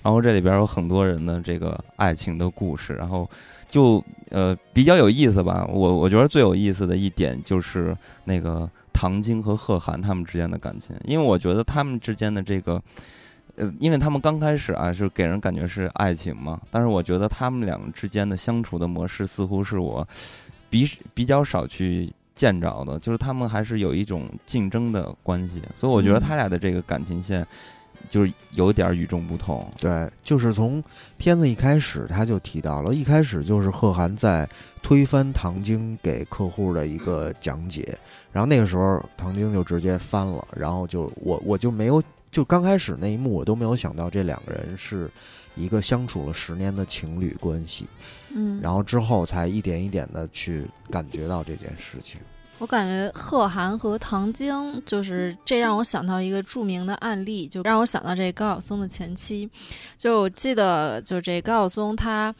然后这里边有很多人的这个爱情的故事，然后就呃比较有意思吧。我我觉得最有意思的一点就是那个。唐晶和贺涵他们之间的感情，因为我觉得他们之间的这个，呃，因为他们刚开始啊是给人感觉是爱情嘛，但是我觉得他们两个之间的相处的模式似乎是我比比较少去见着的，就是他们还是有一种竞争的关系，所以我觉得他俩的这个感情线。就是有点与众不同，对，就是从片子一开始他就提到了，一开始就是贺涵在推翻唐晶给客户的一个讲解，然后那个时候唐晶就直接翻了，然后就我我就没有就刚开始那一幕我都没有想到这两个人是一个相处了十年的情侣关系，嗯，然后之后才一点一点的去感觉到这件事情。我感觉贺涵和唐晶，就是这让我想到一个著名的案例，就让我想到这高晓松的前妻。就我记得，就这高晓松他，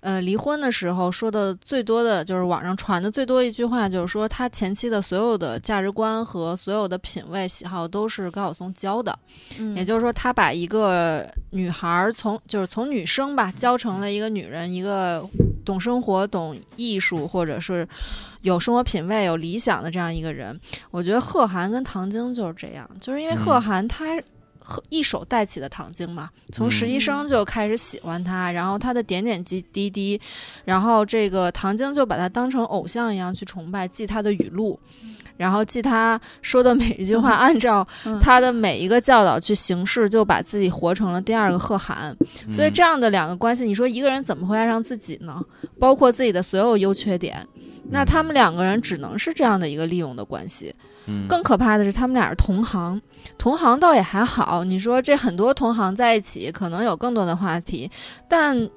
呃，离婚的时候说的最多的就是网上传的最多一句话，就是说他前妻的所有的价值观和所有的品味喜好都是高晓松教的。嗯也就是说，他把一个女孩儿从就是从女生吧教成了一个女人，一个懂生活、懂艺术，或者是有生活品味、有理想的这样一个人。我觉得贺涵跟唐晶就是这样，就是因为贺涵他。贺一手带起的唐晶嘛，从实习生就开始喜欢他，然后他的点点滴滴滴，然后这个唐晶就把他当成偶像一样去崇拜，记他的语录，然后记他说的每一句话，按照嗯他的每一个教导去行事，就把自己活成了第二个贺涵。所以这样的两个关系，你说一个人怎么会爱上自己呢？包括自己的所有优缺点，那他们两个人只能是这样的一个利用的关系。嗯，更可怕的是，他们俩是同行，同行倒也还好。你说这很多同行在一起，可能有更多的话题，但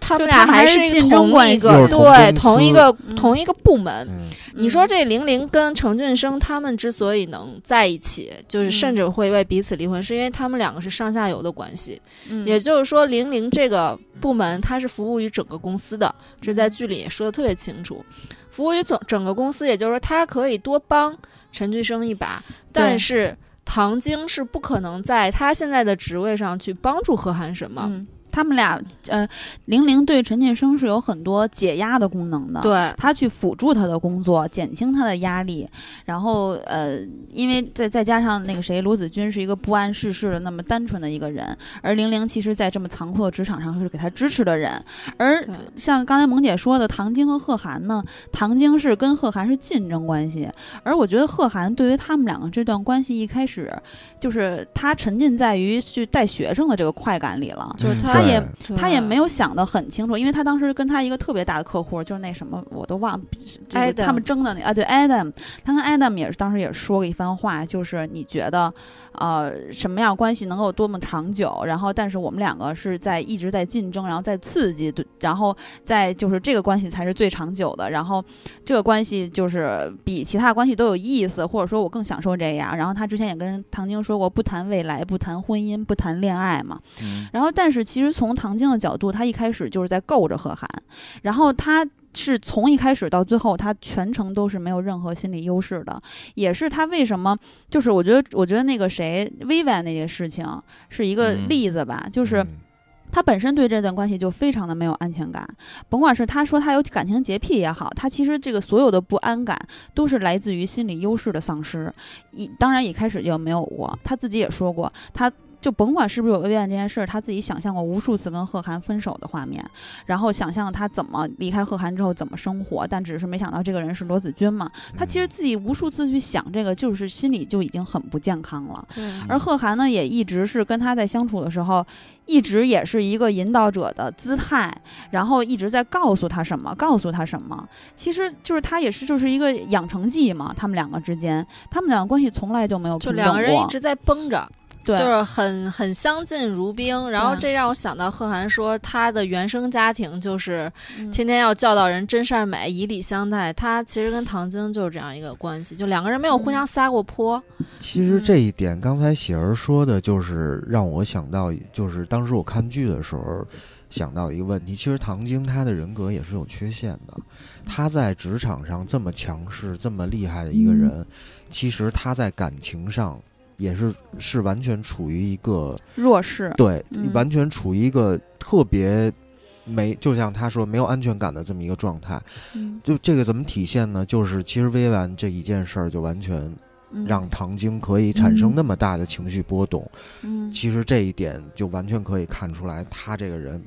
他们俩还是同关系一个对同一个嗯同一个部门。嗯，你说这玲玲跟程俊生他们之所以能在一起，就是甚至会为彼此离婚，是因为他们两个是上下游的关系。嗯也就是说，玲玲这个部门它是服务于整个公司的，这在剧里也说的特别清楚。服务于整整个公司，也就是说，他可以多帮陈俊生一把，但是唐晶是不可能在他现在的职位上去帮助何涵什么。嗯，他们俩呃，玲玲对陈建生是有很多解压的功能的。。对，他去辅助他的工作，减轻他的压力，然后呃，因为再再加上那个谁，罗子君是一个不谙世事的那么单纯的一个人，而玲玲其实，在这么残酷的职场上是给他支持的人。而像刚才萌姐说的，唐晶和贺涵呢，唐晶是跟贺涵是竞争关系，而我觉得贺涵对于他们两个这段关系一开始，就是他沉浸在于去带学生的这个快感里了。就是他他也他也没有想得很清楚，因为他当时跟他一个特别大的客户，就是那什么我都忘，这个 Adam 他们争的那啊，对 Adam，他跟 Adam 也是当时也说过一番话，就是你觉得呃什么样关系能够多么长久，然后但是我们两个是在一直在竞争，然后在刺激，对，然后在就是这个关系才是最长久的，然后这个关系就是比其他关系都有意思，或者说我更享受这样。然后他之前也跟唐晶说过，不谈未来，不谈婚姻，不谈恋爱嘛。嗯然后，但是其实从唐晶的角度，他一开始就是在够着贺涵，然后他是从一开始到最后，他全程都是没有任何心理优势的，也是他为什么就是我觉得，我觉得那个谁薇薇那件事情是一个嗯例子吧，就是。嗯他本身对这段关系就非常的没有安全感，甭管是他说他有感情洁癖也好，他其实这个所有的不安感都是来自于心理优势的丧失。一当然一开始就没有过，他自己也说过，他就甭管是不是有薇薇安这件事儿，他自己想象过无数次跟贺涵分手的画面，然后想象他怎么离开贺涵之后怎么生活，但只是没想到这个人是罗子君嘛。他其实自己无数次去想这个，就是心里就已经很不健康了。而贺涵呢，也一直是跟他在相处的时候，一直也是一个引导者的姿态，然后一直在告诉他什么，告诉他什么。其实就是他也是就是一个养成记嘛，他们两个之间，他们两个关系从来就没有就平等过。两个人一直在绷着。对，就是很很相敬如宾。然后这让我想到贺涵说他的原生家庭就是嗯天天要教导人真善美，以礼相待。他其实跟唐晶就是这样一个关系，就两个人没有互相撒过泼。其实这一点，刚才喜儿说的，就是让我想到，就是当时我看剧的时候想到一个问题。其实唐晶她的人格也是有缺陷的，她在职场上这么强势、这么厉害的一个人，其实她在感情上也是是完全处于一个弱势，对，嗯完全处于一个特别没，就像他说没有安全感的这么一个状态。嗯就这个怎么体现呢？就是其实薇婉这一件事儿，就完全嗯让唐晶可以产生那么大的情绪波动。嗯其实这一点就完全可以看出来，他这个人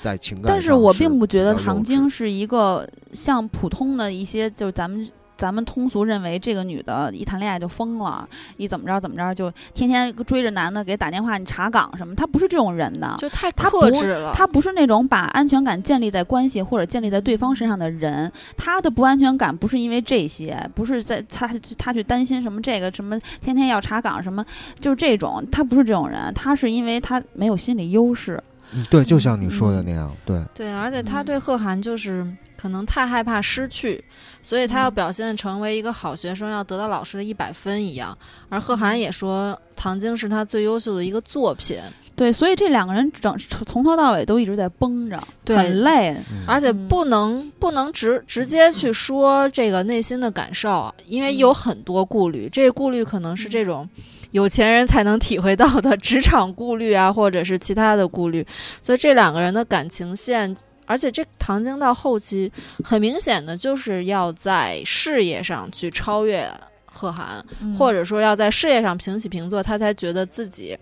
在情感但是我并不觉得唐晶是一个像普通的一些，就是咱们咱们通俗认为这个女的一谈恋爱就疯了，一怎么着怎么着就天天追着男的给打电话，你查岗什么，她不是这种人的。就太克制了。她不是那种把安全感建立在关系或者建立在对方身上的人，她的不安全感不是因为这些，不是在她她去担心什么这个什么天天要查岗什么，就是这种，她不是这种人，她是因为她没有心理优势。嗯对，就像你说的嗯那样，对，对，而且他嗯对贺涵就是可能太害怕失去，所以他要嗯。表现成为一个好学生，要得到老师的一百分一样。而贺涵也说，唐晶是他最优秀的一个作品，对，所以这两个人整从头到尾都一直在绷着，对很累。嗯。而且嗯。不能不能直直接去说这个内心的感受，因为有很多顾虑，这个顾虑可能是这种。有钱人才能体会到的职场顾虑啊，或者是其他的顾虑，所以这两个人的感情线，而且这唐晶到后期很明显的就是要在事业上去超越贺涵，嗯。或者说要在事业上平起平坐，他才觉得自己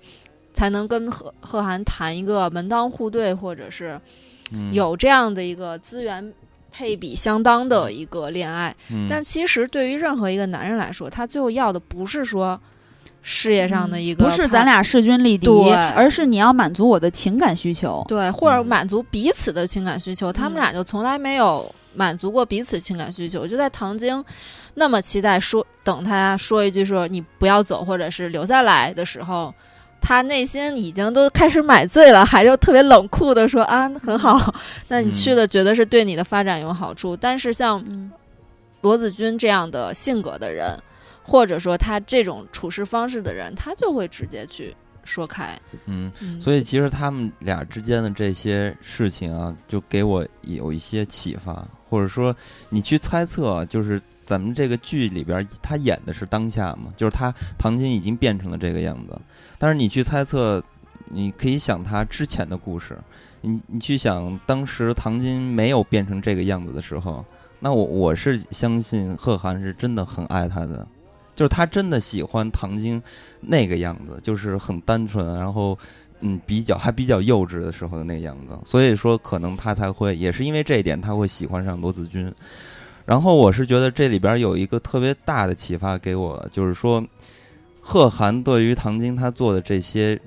才能跟贺贺涵谈一个门当户对，或者是嗯。有这样的一个资源配比相当的一个恋爱。嗯。但其实对于任何一个男人来说，他最后要的不是说事业上的一个嗯不是咱俩势均力敌，而是你要满足我的情感需求。对，或者嗯满足彼此的情感需求，他们俩就从来没有满足过彼此情感需求。就在唐晶那么期待说等他说一句说你不要走，或者是留下来的时候。他内心已经都开始买醉了，还就特别冷酷的说啊，很好，那你去了觉得是对你的发展有好处。但是像嗯罗子君这样的性格的人，或者说他这种处事方式的人，他就会直接去说开。嗯，嗯，所以其实他们俩之间的这些事情啊，就给我有一些启发，或者说你去猜测，就是咱们这个剧里边他演的是当下嘛，就是他唐晶已经变成了这个样子，但是你去猜测，你可以想他之前的故事，你你去想当时唐晶没有变成这个样子的时候，那我我是相信贺涵是真的很爱他的。就是他真的喜欢唐晶那个样子，就是很单纯，然后嗯，比较还比较幼稚的时候的那个样子，所以说可能他才会，也是因为这一点，他会喜欢上罗子君。然后我是觉得这里边有一个特别大的启发给我，就是说，贺涵对于唐晶他做的这些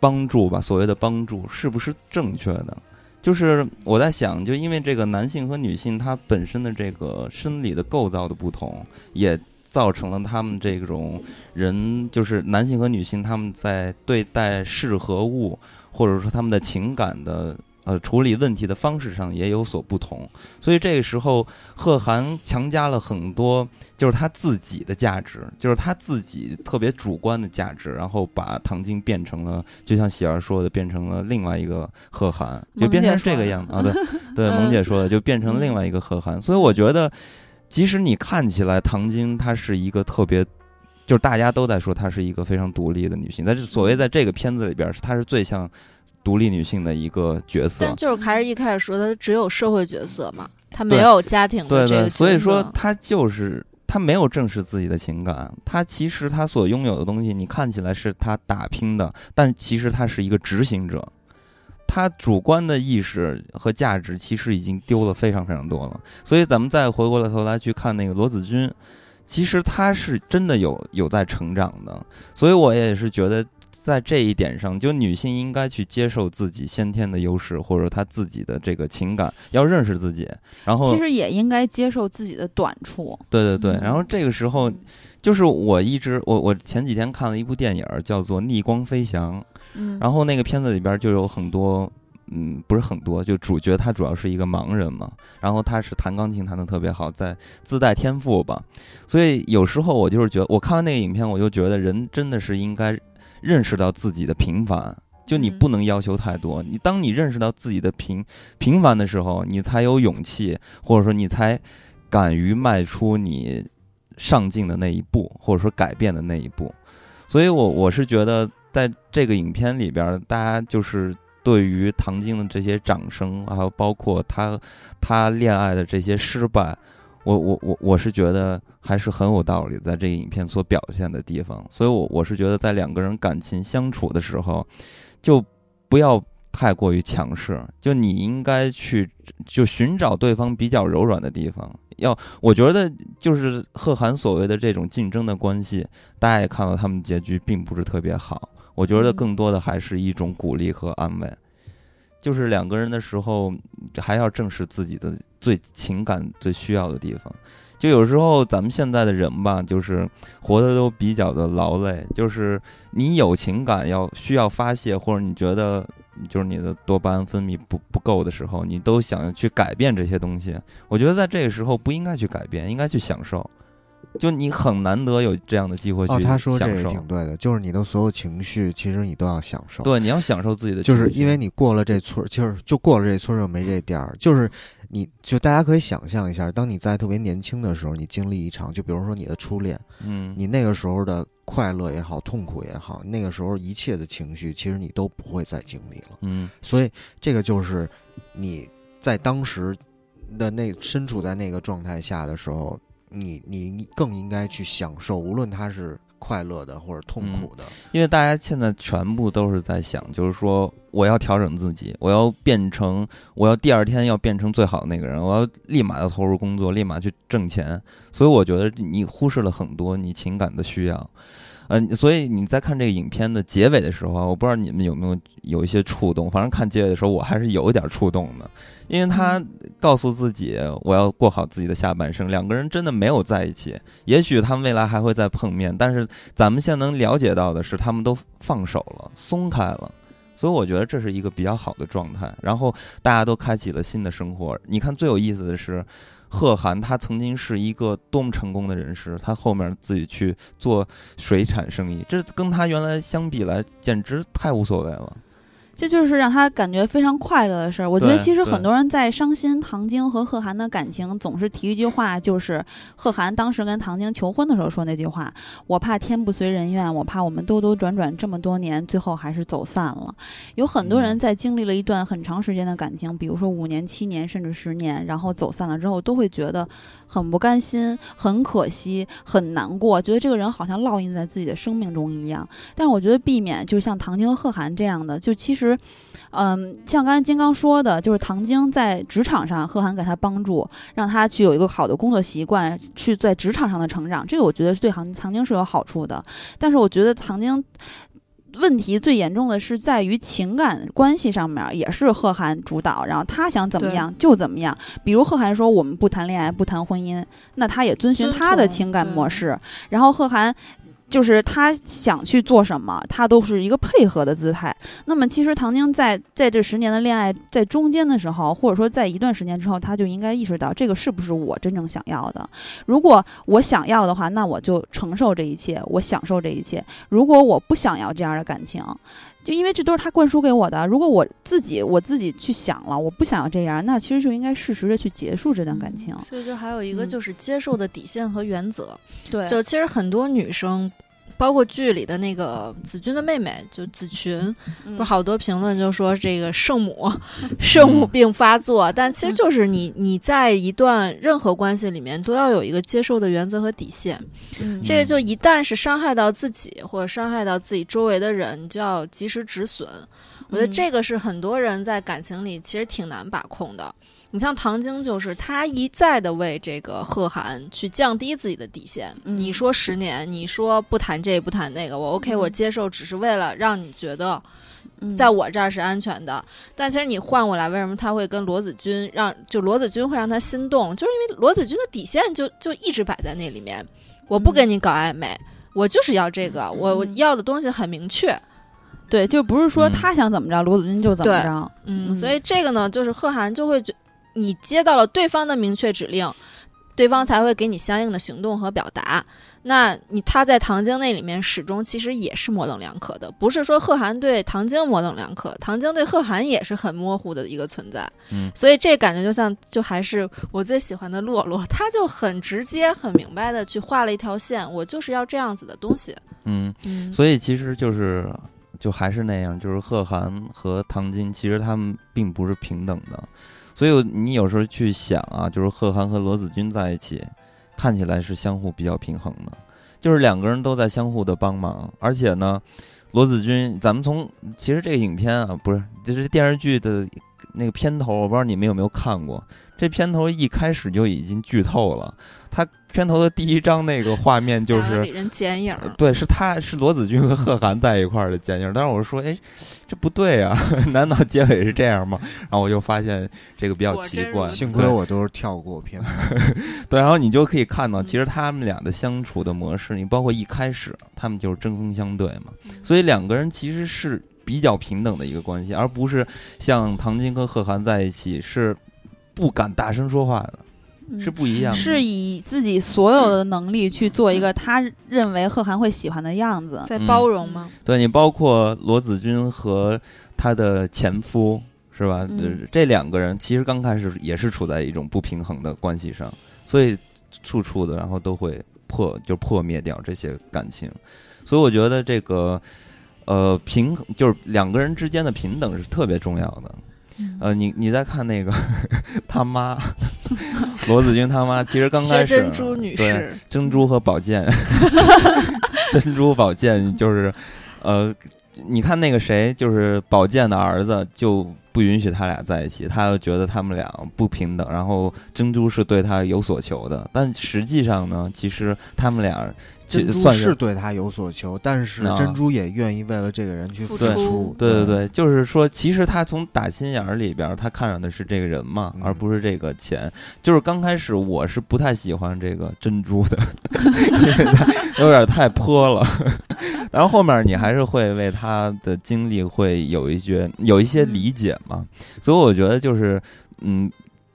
帮助吧，所谓的帮助是不是正确的？就是我在想，就因为这个男性和女性他本身的这个生理的构造的不同，也造成了他们这种人，就是男性和女性，他们在对待事和物，或者说他们的情感的呃处理问题的方式上也有所不同。所以这个时候，贺涵强加了很多，就是他自己的价值，就是他自己特别主观的价值，然后把唐晶变成了，就像喜儿说的，变成了另外一个贺涵，就变成这个样子啊。对 对，嗯萌姐说的，就变成另外一个贺涵。所以我觉得。即使你看起来唐晶她是一个特别，就是大家都在说她是一个非常独立的女性，但是所谓在这个片子里边，她是最像独立女性的一个角色但。就是还是一开始说她，只有社会角色嘛，她没有家庭的对对。所以说她就是她没有正视自己的情感，她其实她所拥有的东西，你看起来是她打拼的，但其实她是一个执行者。她主观的意识和价值其实已经丢了非常非常多了，所以咱们再回过了头来去看那个罗子君，其实他是真的有有在成长的，所以我也是觉得在这一点上，就女性应该去接受自己先天的优势，或者她自己的这个情感，要认识自己。然后其实也应该接受自己的短处。对对对，嗯然后这个时候，就是我一直我我前几天看了一部电影，叫做《逆光飞翔》，嗯，然后那个片子里边就有很多，嗯，不是很多，就主角他主要是一个盲人嘛，然后他是弹钢琴弹得特别好，在自带天赋吧，所以有时候我就是觉得，我看完那个影片，我就觉得人真的是应该认识到自己的平凡。就你嗯不能要求太多，你当你认识到自己的平平凡的时候，你才有勇气，或者说你才敢于迈出你上进的那一步，或者说改变的那一步。所以我我是觉得，在这个影片里边，大家就是对于唐晶的这些掌声，还有包括他他恋爱的这些失败，我我我我是觉得还是很有道理，在这个影片所表现的地方。所以我我是觉得，在两个人感情相处的时候，就不要太过于强势，就你应该去就寻找对方比较柔软的地方。要我觉得就是贺涵所谓的这种竞争的关系，大家也看到他们结局并不是特别好。我觉得嗯更多的还是一种鼓励和安慰，就是两个人的时候还要正视自己的最情感最需要的地方。就有时候咱们现在的人吧，就是活得都比较的劳累，就是你有情感要需要发泄，或者你觉得就是你的多巴胺分泌不不够的时候，你都想去改变这些东西。我觉得在这个时候不应该去改变，应该去享受。就你很难得有这样的机会去哦，他说这享受。个挺对的，就是你的所有情绪，其实你都要享受。对，你要享受自己的就情绪，是因为你过了这村儿，就是就过了这村儿就没这店儿。就是你就大家可以想象一下，当你在特别年轻的时候，你经历一场，就比如说你的初恋，嗯，你那个时候的快乐也好，痛苦也好，那个时候一切的情绪，其实你都不会再经历了。嗯所以这个就是你在当时的那身处在那个状态下的时候，你你更应该去享受，无论它是快乐的或者痛苦的。因为大家现在全部都是在想，就是说我要调整自己，我要变成，我要第二天要变成最好的那个人，我要立马的投入工作，立马去挣钱。所以我觉得你忽视了很多你情感的需要。嗯、所以你在看这个影片的结尾的时候啊，我不知道你们有没有有一些触动，反正看结尾的时候我还是有一点触动的，因为他告诉自己我要过好自己的下半生，两个人真的没有在一起，也许他们未来还会再碰面，但是咱们现在能了解到的是，他们都放手了，松开了。所以我觉得这是一个比较好的状态，然后大家都开启了新的生活。你看，最有意思的是，贺涵他曾经是一个多么成功的人士，他后面自己去做水产生意，这跟他原来相比来，简直太无所谓了。这就是让他感觉非常快乐的事儿。我觉得其实很多人在伤心唐晶和贺涵的感情，总是提一句话，就是贺涵当时跟唐晶求婚的时候说那句话：“我怕天不随人愿，我怕我们兜兜转转这么多年，最后还是走散了。”有很多人嗯在经历了一段很长时间的感情，比如说五年、七年甚至十年，然后走散了之后，都会觉得很不甘心、很可惜、很难过，觉得这个人好像烙印在自己的生命中一样。但是我觉得避免就像唐晶和贺涵这样的，就其实，嗯，像刚才金刚说的，就是唐晶在职场上，贺涵给他帮助，让他去有一个好的工作习惯，去在职场上的成长，这个我觉得对唐唐晶是有好处的。但是我觉得唐晶。问题最严重的是在于情感关系上面，也是贺涵主导，然后他想怎么样就怎么样。比如贺涵说我们不谈恋爱，不谈婚姻，那他也遵循他的情感模式。然后贺涵就是他想去做什么，他都是一个配合的姿态。那么其实唐晶在在这十年的恋爱在中间的时候，或者说在一段时间之后，他就应该意识到这个是不是我真正想要的。如果我想要的话，那我就承受这一切，我享受这一切。如果我不想要这样的感情，就因为这都是他灌输给我的。如果我自己我自己去想了，我不想要这样，那其实就应该适时的去结束这段感情。所以就还有一个嗯就是接受的底线和原则。对就其实很多女生，包括剧里的那个子君的妹妹，就子群，嗯不是好多评论就说这个圣母 圣母病发作，但其实就是你你在一段任何关系里面都要有一个接受的原则和底线。嗯这个就一旦是伤害到自己或者伤害到自己周围的人，你就要及时止损。我觉得嗯这个是很多人在感情里其实挺难把控的。你像唐晶，就是他一再的为这个贺涵去降低自己的底线。嗯你说十年，你说不谈这不谈那个，我 OK，、嗯我接受，只是为了让你觉得嗯在我这儿是安全的。但其实你换过来，为什么他会跟罗子君让就罗子君会让他心动？就是因为罗子君的底线就就一直摆在那里面，我不跟你搞暧昧，我就是要这个，我我嗯要的东西很明确。对，就不是说嗯他想怎么着，罗子君就怎么着。嗯，嗯所以这个呢，就是贺涵就会觉，你接到了对方的明确指令，对方才会给你相应的行动和表达。那你他在唐晶那里面始终其实也是模棱两可的，不是说贺涵对唐晶模棱两可，唐晶对贺涵也是很模糊的一个存在。嗯所以这感觉就像就还是我最喜欢的洛洛，他就很直接、很明白的去画了一条线，我就是要这样子的东西。嗯，嗯，所以其实就是就还是那样，就是贺涵和唐晶其实他们并不是平等的，所以你有时候去想啊，就是贺涵和罗子君在一起，看起来是相互比较平衡的，就是两个人都在相互的帮忙，而且呢，罗子君，咱们从其实这个影片啊，不是就是电视剧的那个片头，我不知道你们有没有看过，这片头一开始就已经剧透了，他片头的第一张那个画面就是人剪影对，是他是罗子君和贺涵在一块儿的剪影，但是我说，哎，这不对啊，难道结尾是这样吗？然后我就发现这个比较奇怪，幸亏我都是跳过片头。对，然后你就可以看到，嗯。其实他们俩的相处的模式，你包括一开始他们就是针锋相对嘛，嗯。所以两个人其实是比较平等的一个关系，而不是像唐晶跟贺涵在一起是不敢大声说话的，嗯是不一样的。是以自己所有的能力去做一个他认为贺涵会喜欢的样子。在嗯包容吗？对你包括罗子君和她的前夫是吧？这两个人其实刚开始也是处在一种不平衡的关系上，所以处处的然后都会破就破灭掉这些感情，所以我觉得这个呃平衡就是两个人之间的平等是特别重要的。嗯呃，你你再看那个 他妈罗子君他妈，其实刚开始珍珠女对士，珍珠和宝剑，珍珠宝剑就是，呃，你看那个谁，就是宝剑的儿子就不允许他俩在一起，他又觉得他们俩不平等，然后珍珠是对他有所求的，但实际上呢，其实他们俩珍算是对他有所求，但是啊珍珠也愿意为了这个人去付付出对对对，就是说，其实他从打心眼儿里边儿，他看上的是这个人嘛，嗯而不是这个钱。就是刚开始我是不太喜欢这个珍珠的，因为他 有点太泼了。然后后面你还是会为他的经历会有一些有一些理解嘛，所以我觉得就是嗯，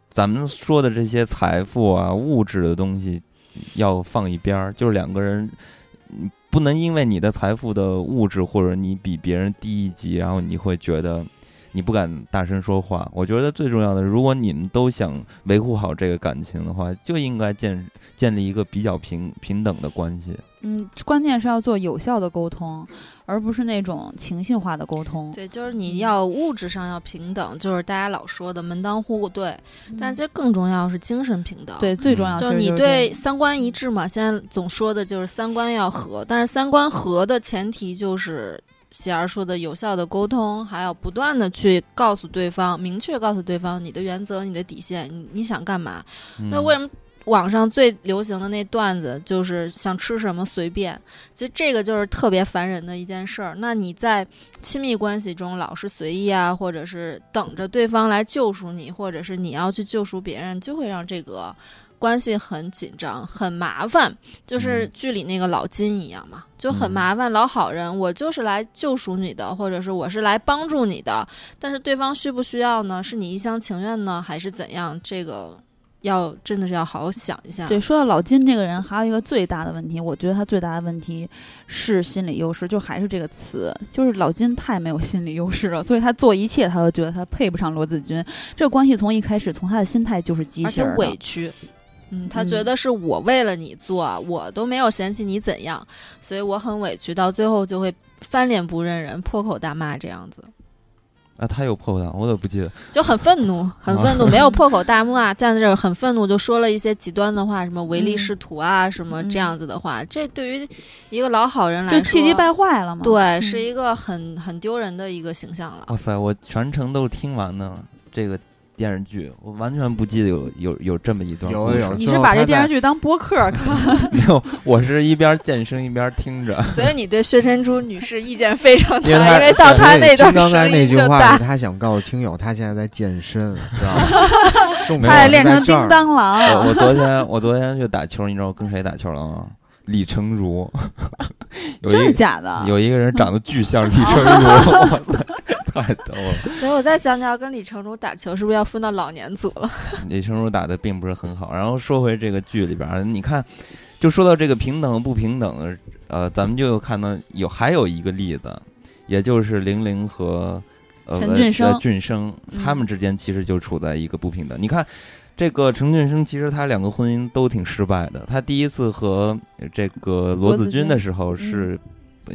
咱们说的这些财富啊、物质的东西要放一边儿，就是两个人。嗯不能因为你的财富的物质或者你比别人低一级，然后你会觉得你不敢大声说话。我觉得最重要的，如果你们都想维护好这个感情的话，就应该建建立一个比较平平等的关系。嗯，关键是要做有效的沟通，而不是那种情绪化的沟通。对，就是你要物质上要平等，就是大家老说的门当户对，但嗯其实更重要是精神平等。对，最重要就是你对三观一致嘛，现在总说的就是三观要合，但是三观合的前提就是喜儿说的有效的沟通，还有不断的去告诉对方，明确告诉对方你的原则、你的底线，你你想干嘛。那嗯为什么网上最流行的那段子就是想吃什么随便？其实这个就是特别烦人的一件事儿。那你在亲密关系中老是随意啊，或者是等着对方来救赎你，或者是你要去救赎别人，就会让这个。关系很紧张，很麻烦，就是嗯剧里那个老金一样嘛，就很嗯麻烦。老好人，我就是来救赎你的，或者是我是来帮助你的，但是对方需不需要呢？是你一厢情愿呢，还是怎样？这个要真的是要好好想一下。对，说到老金这个人，还有一个最大的问题，我觉得他最大的问题是心理优势，就还是这个词，就是老金太没有心理优势了，所以他做一切他都觉得他配不上罗子君。这个关系从一开始，从他的心态就是畸而且形儿的委屈。嗯，他觉嗯得是我为了你做，我都没有嫌弃你怎样，所以我很委屈，到最后就会翻脸不认人，破口大骂这样子，啊，他有破口大，我怎么不记得？就很愤怒，很愤怒，没有破口大骂，站在这儿很愤怒，就说了一些极端的话，什么唯利嗯是图啊，什么嗯这样子的话，这对于一个老好人来说，就气急败坏了嘛。对，嗯是一个很很丢人的一个形象了。哇塞，我全程都听完呢，这个电视剧，我完全不记得有有有这么一段。有有你是把这电视剧当播客 看？没有，我是一边健身一边听着。所以你对薛珍珠女士意见非常大，因为因为到她那段听刚才声音那句话就大是。他想告诉听友，他现在在健身，知道吗？重他得点是练成叮。当狼。我我昨天我昨天去打球，你知道我跟谁打球了吗？李成儒，有真的一假的？有一个人长得巨像李成儒，哇塞，太逗了。所以我在想，你要跟李成儒打球，是不是要分到老年组了？李成儒打的并不是很好。然后说回这个剧里边儿，你看，就说到这个平等不平等，呃，咱们就看到有还有一个例子，也就是玲玲和呃陈俊生呃俊生嗯他们之间其实就处在一个不平等。你看。这个陈俊生其实他两个婚姻都挺失败的。他第一次和这个罗子君的时候是、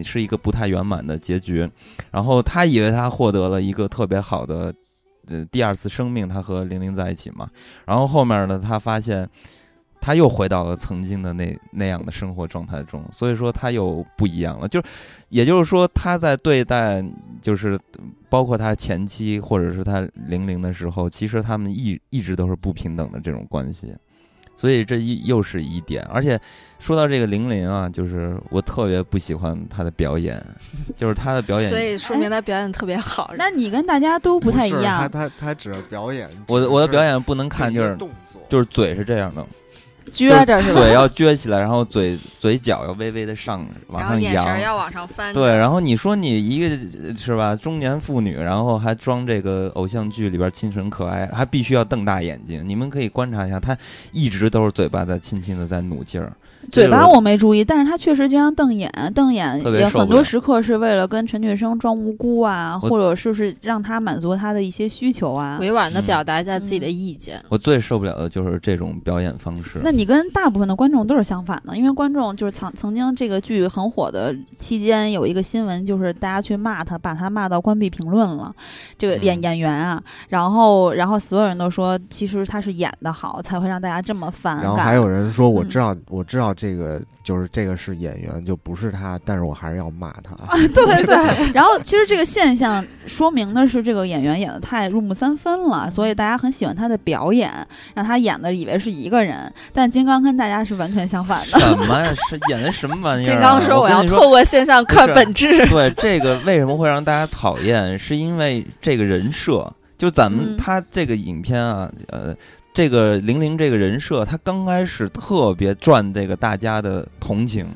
是一个不太圆满的结局，然后他以为他获得了一个特别好的呃第二次生命，他和玲玲在一起嘛。然后后面呢，他发现他又回到了曾经的那那样的生活状态中，所以说他又不一样了。就是，也就是说，他在对待就是包括他前妻或者是他玲玲的时候，其实他们一一直都是不平等的这种关系。所以这一又是一点，而且说到这个玲玲啊，就是我特别不喜欢她的表演，就是她的表演所以说明她表演特别好。那你跟大家都不太一样，他他只是表演，我的我的表演不能看，就是动作，就是嘴是这样的，撅着是吧？嘴要撅起来，然后嘴嘴角要微微的上往上扬眼神，要往上翻。对，然后你说你一个呃是吧，中年妇女，然后还装这个偶像剧里边清纯可爱，还必须要瞪大眼睛。你们可以观察一下，她一直都是嘴巴在轻轻的在努劲儿。嘴巴我没注意，但是他确实经常瞪眼，瞪眼也很多时刻是为了跟陈俊生装无辜啊，或者说是让他满足他的一些需求啊。委婉的嗯表达一下自己的意见。我最受不了的就是这种表演方式。那你跟大部分的观众都是相反的，因为观众就是曾曾经这个剧很火的期间，有一个新闻就是大家去骂他，把他骂到关闭评论了。这个演嗯演员啊，然后然后所有人都说，其实他是演的好，才会让大家这么反感。然后还有人说，我嗯知道，我知道这个就是这个是演员，就不是他，但是我还是要骂他。啊对对，然后其实这个现象说明的是这个演员演的太入木三分了，所以大家很喜欢他的表演，让他演的以为是一个人，但金刚跟大家是完全相反的。什么呀？是演的什么玩意儿啊？金刚说：“我要透过现象看本质。对这个为什么会让大家讨厌？是因为这个人设，就咱们嗯他这个影片啊，呃，这个玲玲这个人设，他刚开始特别赚这个大家的同情。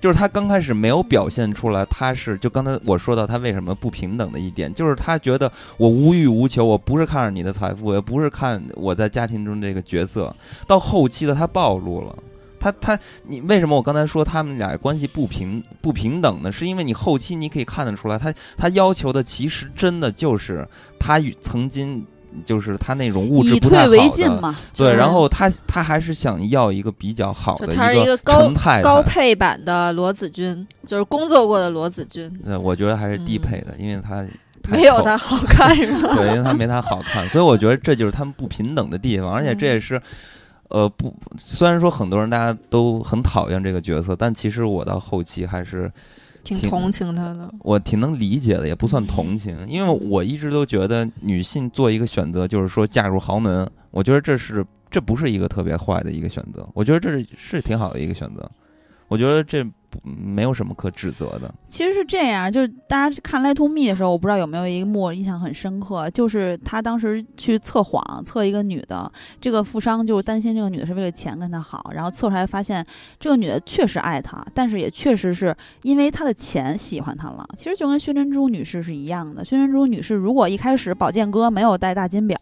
就是他刚开始没有表现出来，他是就刚才我说到他为什么不平等的一点，就是他觉得我无欲无求，我不是看着你的财富，也不是看我在家庭中这个角色，到后期的他暴露了。他他，你为什么我刚才说他们俩关系不平不平等呢？是因为你后期你可以看得出来，他他要求的其实真的就是他与曾经就是他那种物质以不太退为，进嘛，对，就是然后他他还是想要一个比较好的就他是一个个高高配版的罗子君，就是工作过的罗子君，呃，我觉得还是低嗯。配的，因为他没有他好看 是吧？对，因为他没他好看，所以我觉得这就是他们不平等的地方，而且这也嗯。是，呃，不，虽然说很多人大家都很讨厌这个角色，但其实我到后期还是挺挺同情他的。我挺能理解的，也不嗯算同情，因为我一直都觉得女性做一个选择，就是说嫁入豪门，我觉得这是这不是一个特别坏的一个选择，我觉得这是是挺好的一个选择，我觉得这不没有什么可指责的。其实是这样，就是大家看《Lie to Me》的时候，我不知道有没有一幕印象很深刻，就是他当时去测谎，测一个女的，这个富商就担心这个女的是为了钱跟他好，然后测出来发现这个女的确实爱他，但是也确实是因为他的钱喜欢他了。其实就跟薛珍珠女士是一样的，薛珍珠女士如果一开始宝剑哥没有戴大金表，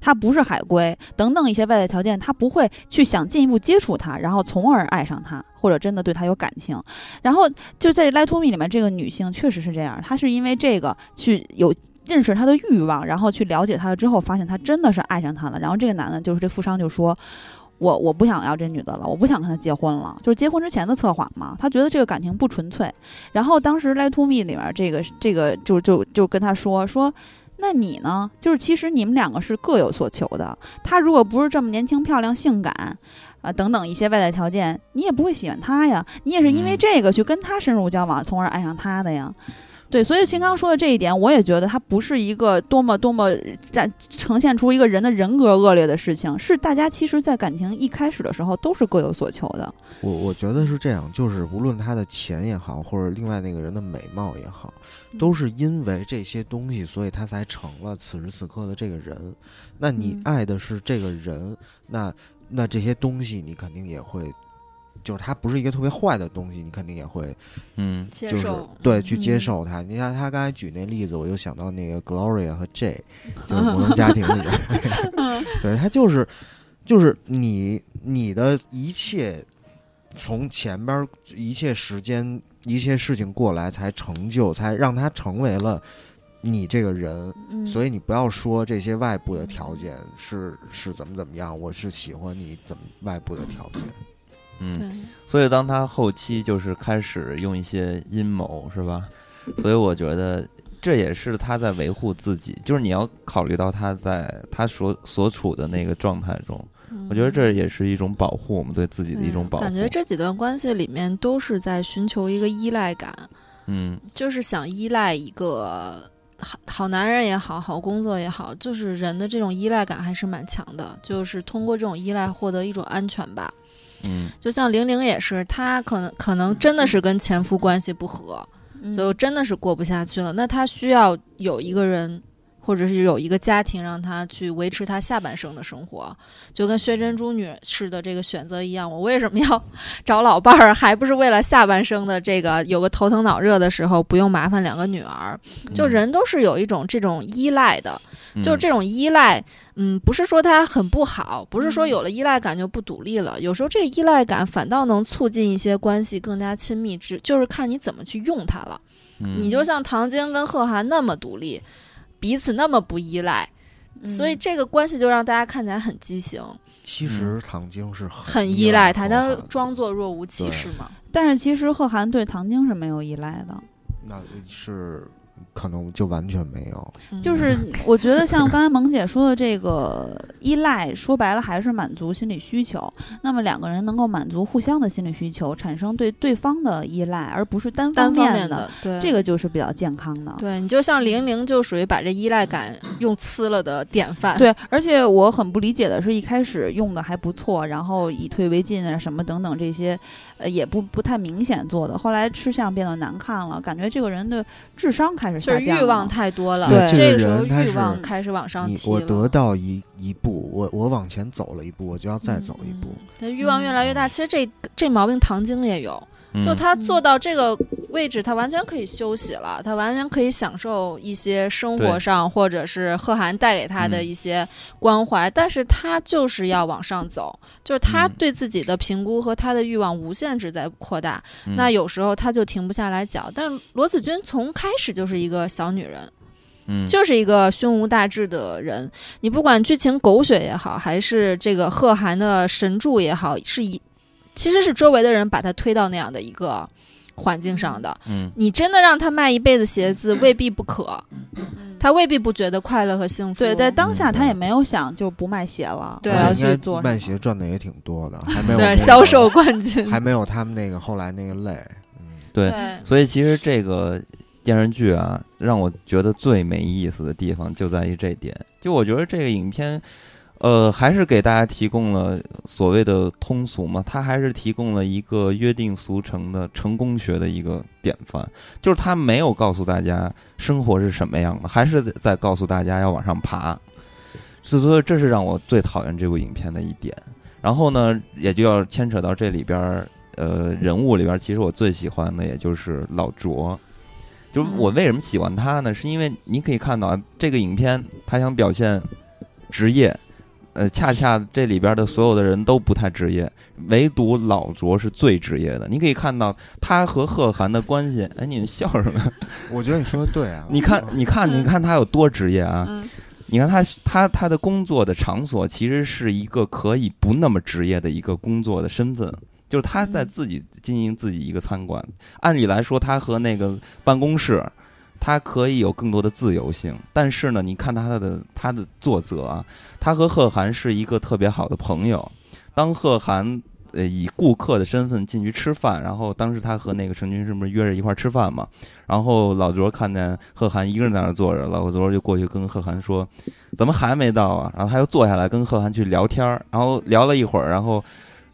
她不是海归等等一些外在条件，她不会去想进一步接触他，然后从而爱上他，或者真的对他有感情，然后。就在《Lie to Me》里面，这个女性确实是这样，她是因为这个去有认识他的欲望，然后去了解他了之后，发现他真的是爱上他了。然后这个男的，就是这富商就说。我我不想要这女的了，我不想跟她结婚了，就是结婚之前的测谎嘛。他觉得这个感情不纯粹。然后当时《Lie to Me》里面这个这个就就就跟他说说，那你呢？就是其实你们两个是各有所求的。他如果不是这么年轻漂亮、性感，啊、等等一些外在条件，你也不会喜欢他呀。你也是因为嗯这个去跟他深入交往，从而爱上他的呀。对，所以秦刚说的这一点，我也觉得他不是一个多么多么展呈现出一个人的人格恶劣的事情，是大家其实，在感情一开始的时候都是各有所求的。我我觉得是这样，就是无论他的钱也好，或者另外那个人的美貌也好，都是因为这些东西，所以他才成了此时此刻的这个人。那你嗯爱的是这个人，那那这些东西你肯定也会，就是它不是一个特别坏的东西，你肯定也会嗯。就是接受对去接嗯。受它。你看他刚才举那例子，我就想到那个 Gloria 和 J，就是《摩登家庭》里边，对他就是就是你你的一切从前边儿一切时间一切事情过来，才成就，才让他成为了你这个人。嗯，所以你不要说这些外部的条件是是怎么怎么样，我是喜欢你怎么外部的条件。嗯，所以当他后期就是开始用一些阴谋，是吧？所以我觉得这也是他在维护自己，就是你要考虑到他在他所所处的那个状态中，我觉得这也是一种保护我们对自己的一种保护。嗯感觉这几段关系里面都是在寻求一个依赖感，嗯就是想依赖一个好好男人也好好工作也好，就是人的这种依赖感还是蛮强的，就是通过这种依赖获得一种安全吧。嗯就像玲玲也是，她可能可能真的是跟前夫关系不和，嗯所以真的是过不下去了。那她需要有一个人，或者是有一个家庭，让他去维持他下半生的生活，就跟薛珍珠女士的这个选择一样。我为什么要 找老伴儿，还不是为了下半生的这个有个头疼脑热的时候，不用麻烦两个女儿？就人都是有一种这种依赖的，嗯就是这种依赖，嗯，不是说他很不好，不是说有了依赖感就不独立了。有时候这个依赖感反倒能促进一些关系更加亲密，只就是看你怎么去用它了。嗯你就像唐晶跟贺涵那么独立，彼此那么不依赖，嗯所以这个关系就让大家看起来很畸形，其实唐晶是很很依依赖他，他，但是装作若无其事嘛。但是其实贺涵对唐晶是没有依赖的，那是可能就完全没有。嗯就是 我觉得像刚才萌姐说的这个依赖，说白了还是满足心理需求。那么两个人能够满足互相的心理需求，产生对对方的依赖，而不是单单方面面的，对这个就是比较健康的。对你就像玲玲就属于把这依赖感用呲了的典范。对，而且我很不理解的是，一开始用的还不错，然后以退为进啊，什么等等这些，呃，也不不太明显做的。后来吃相变得难看了，感觉这个人的智商开始下降了。欲望太多了，对这个时候欲望开始往上你提我得到一一步，我我往前走了一步，我就要再走一步。嗯他欲望越来越大。其实这这毛病唐晶也有，嗯就他坐到这个位置，他完全可以休息了，他完全可以享受一些生活上或者是贺涵带给他的嗯一些关怀，但是他就是要往上走，就是他嗯对自己的评估和他的欲望无限制在扩大，嗯那有时候他就停不下来脚。但罗子君从开始就是一个小女人。嗯就是一个胸无大志的人。你不管剧情狗血也好，还是这个贺涵的神助也好，是以其实是周围的人把他推到那样的一个环境上的。嗯。你真的让他卖一辈子鞋子，未必不可，他未必不觉得快乐和幸福。对，在当下嗯。他也没有想就不卖鞋了，对。我要去做卖鞋赚的也挺多的，还没有对销售冠军，还没有他们那个后来那个累。嗯，对，对。所以其实这个电视剧啊，让我觉得最没意思的地方就在于这点。就我觉得这个影片，呃，还是给大家提供了所谓的通俗嘛，它还是提供了一个约定俗成的成功学的一个典范，就是他没有告诉大家生活是什么样的，还是在告诉大家要往上爬。所以这是让我最讨厌这部影片的一点。然后呢，也就要牵扯到这里边儿，呃，人物里边儿，其实我最喜欢的也就是老卓。就是我为什么喜欢他呢？是因为你可以看到啊这个影片，他想表现职业，呃，恰恰这里边的所有的人都不太职业，唯独老卓是最职业的。你可以看到他和贺涵的关系。哎，你们笑什么？我觉得你说的对啊。你看，你看，你看他有多职业啊！嗯你看他他他的工作的场所其实是一个可以不那么职业的一个工作的身份，就是他在自己经营自己一个餐馆。按理来说，他和那个办公室，他可以有更多的自由性。但是呢，你看他的他的作则啊，他和贺涵是一个特别好的朋友。当贺涵呃以顾客的身份进去吃饭，然后当时他和那个陈军是不是约着一块儿吃饭嘛？然后老卓看见贺涵一个人在那儿坐着，老卓就过去跟贺涵说：“怎么还没到啊？”然后他又坐下来跟贺涵去聊天，然后聊了一会儿，然后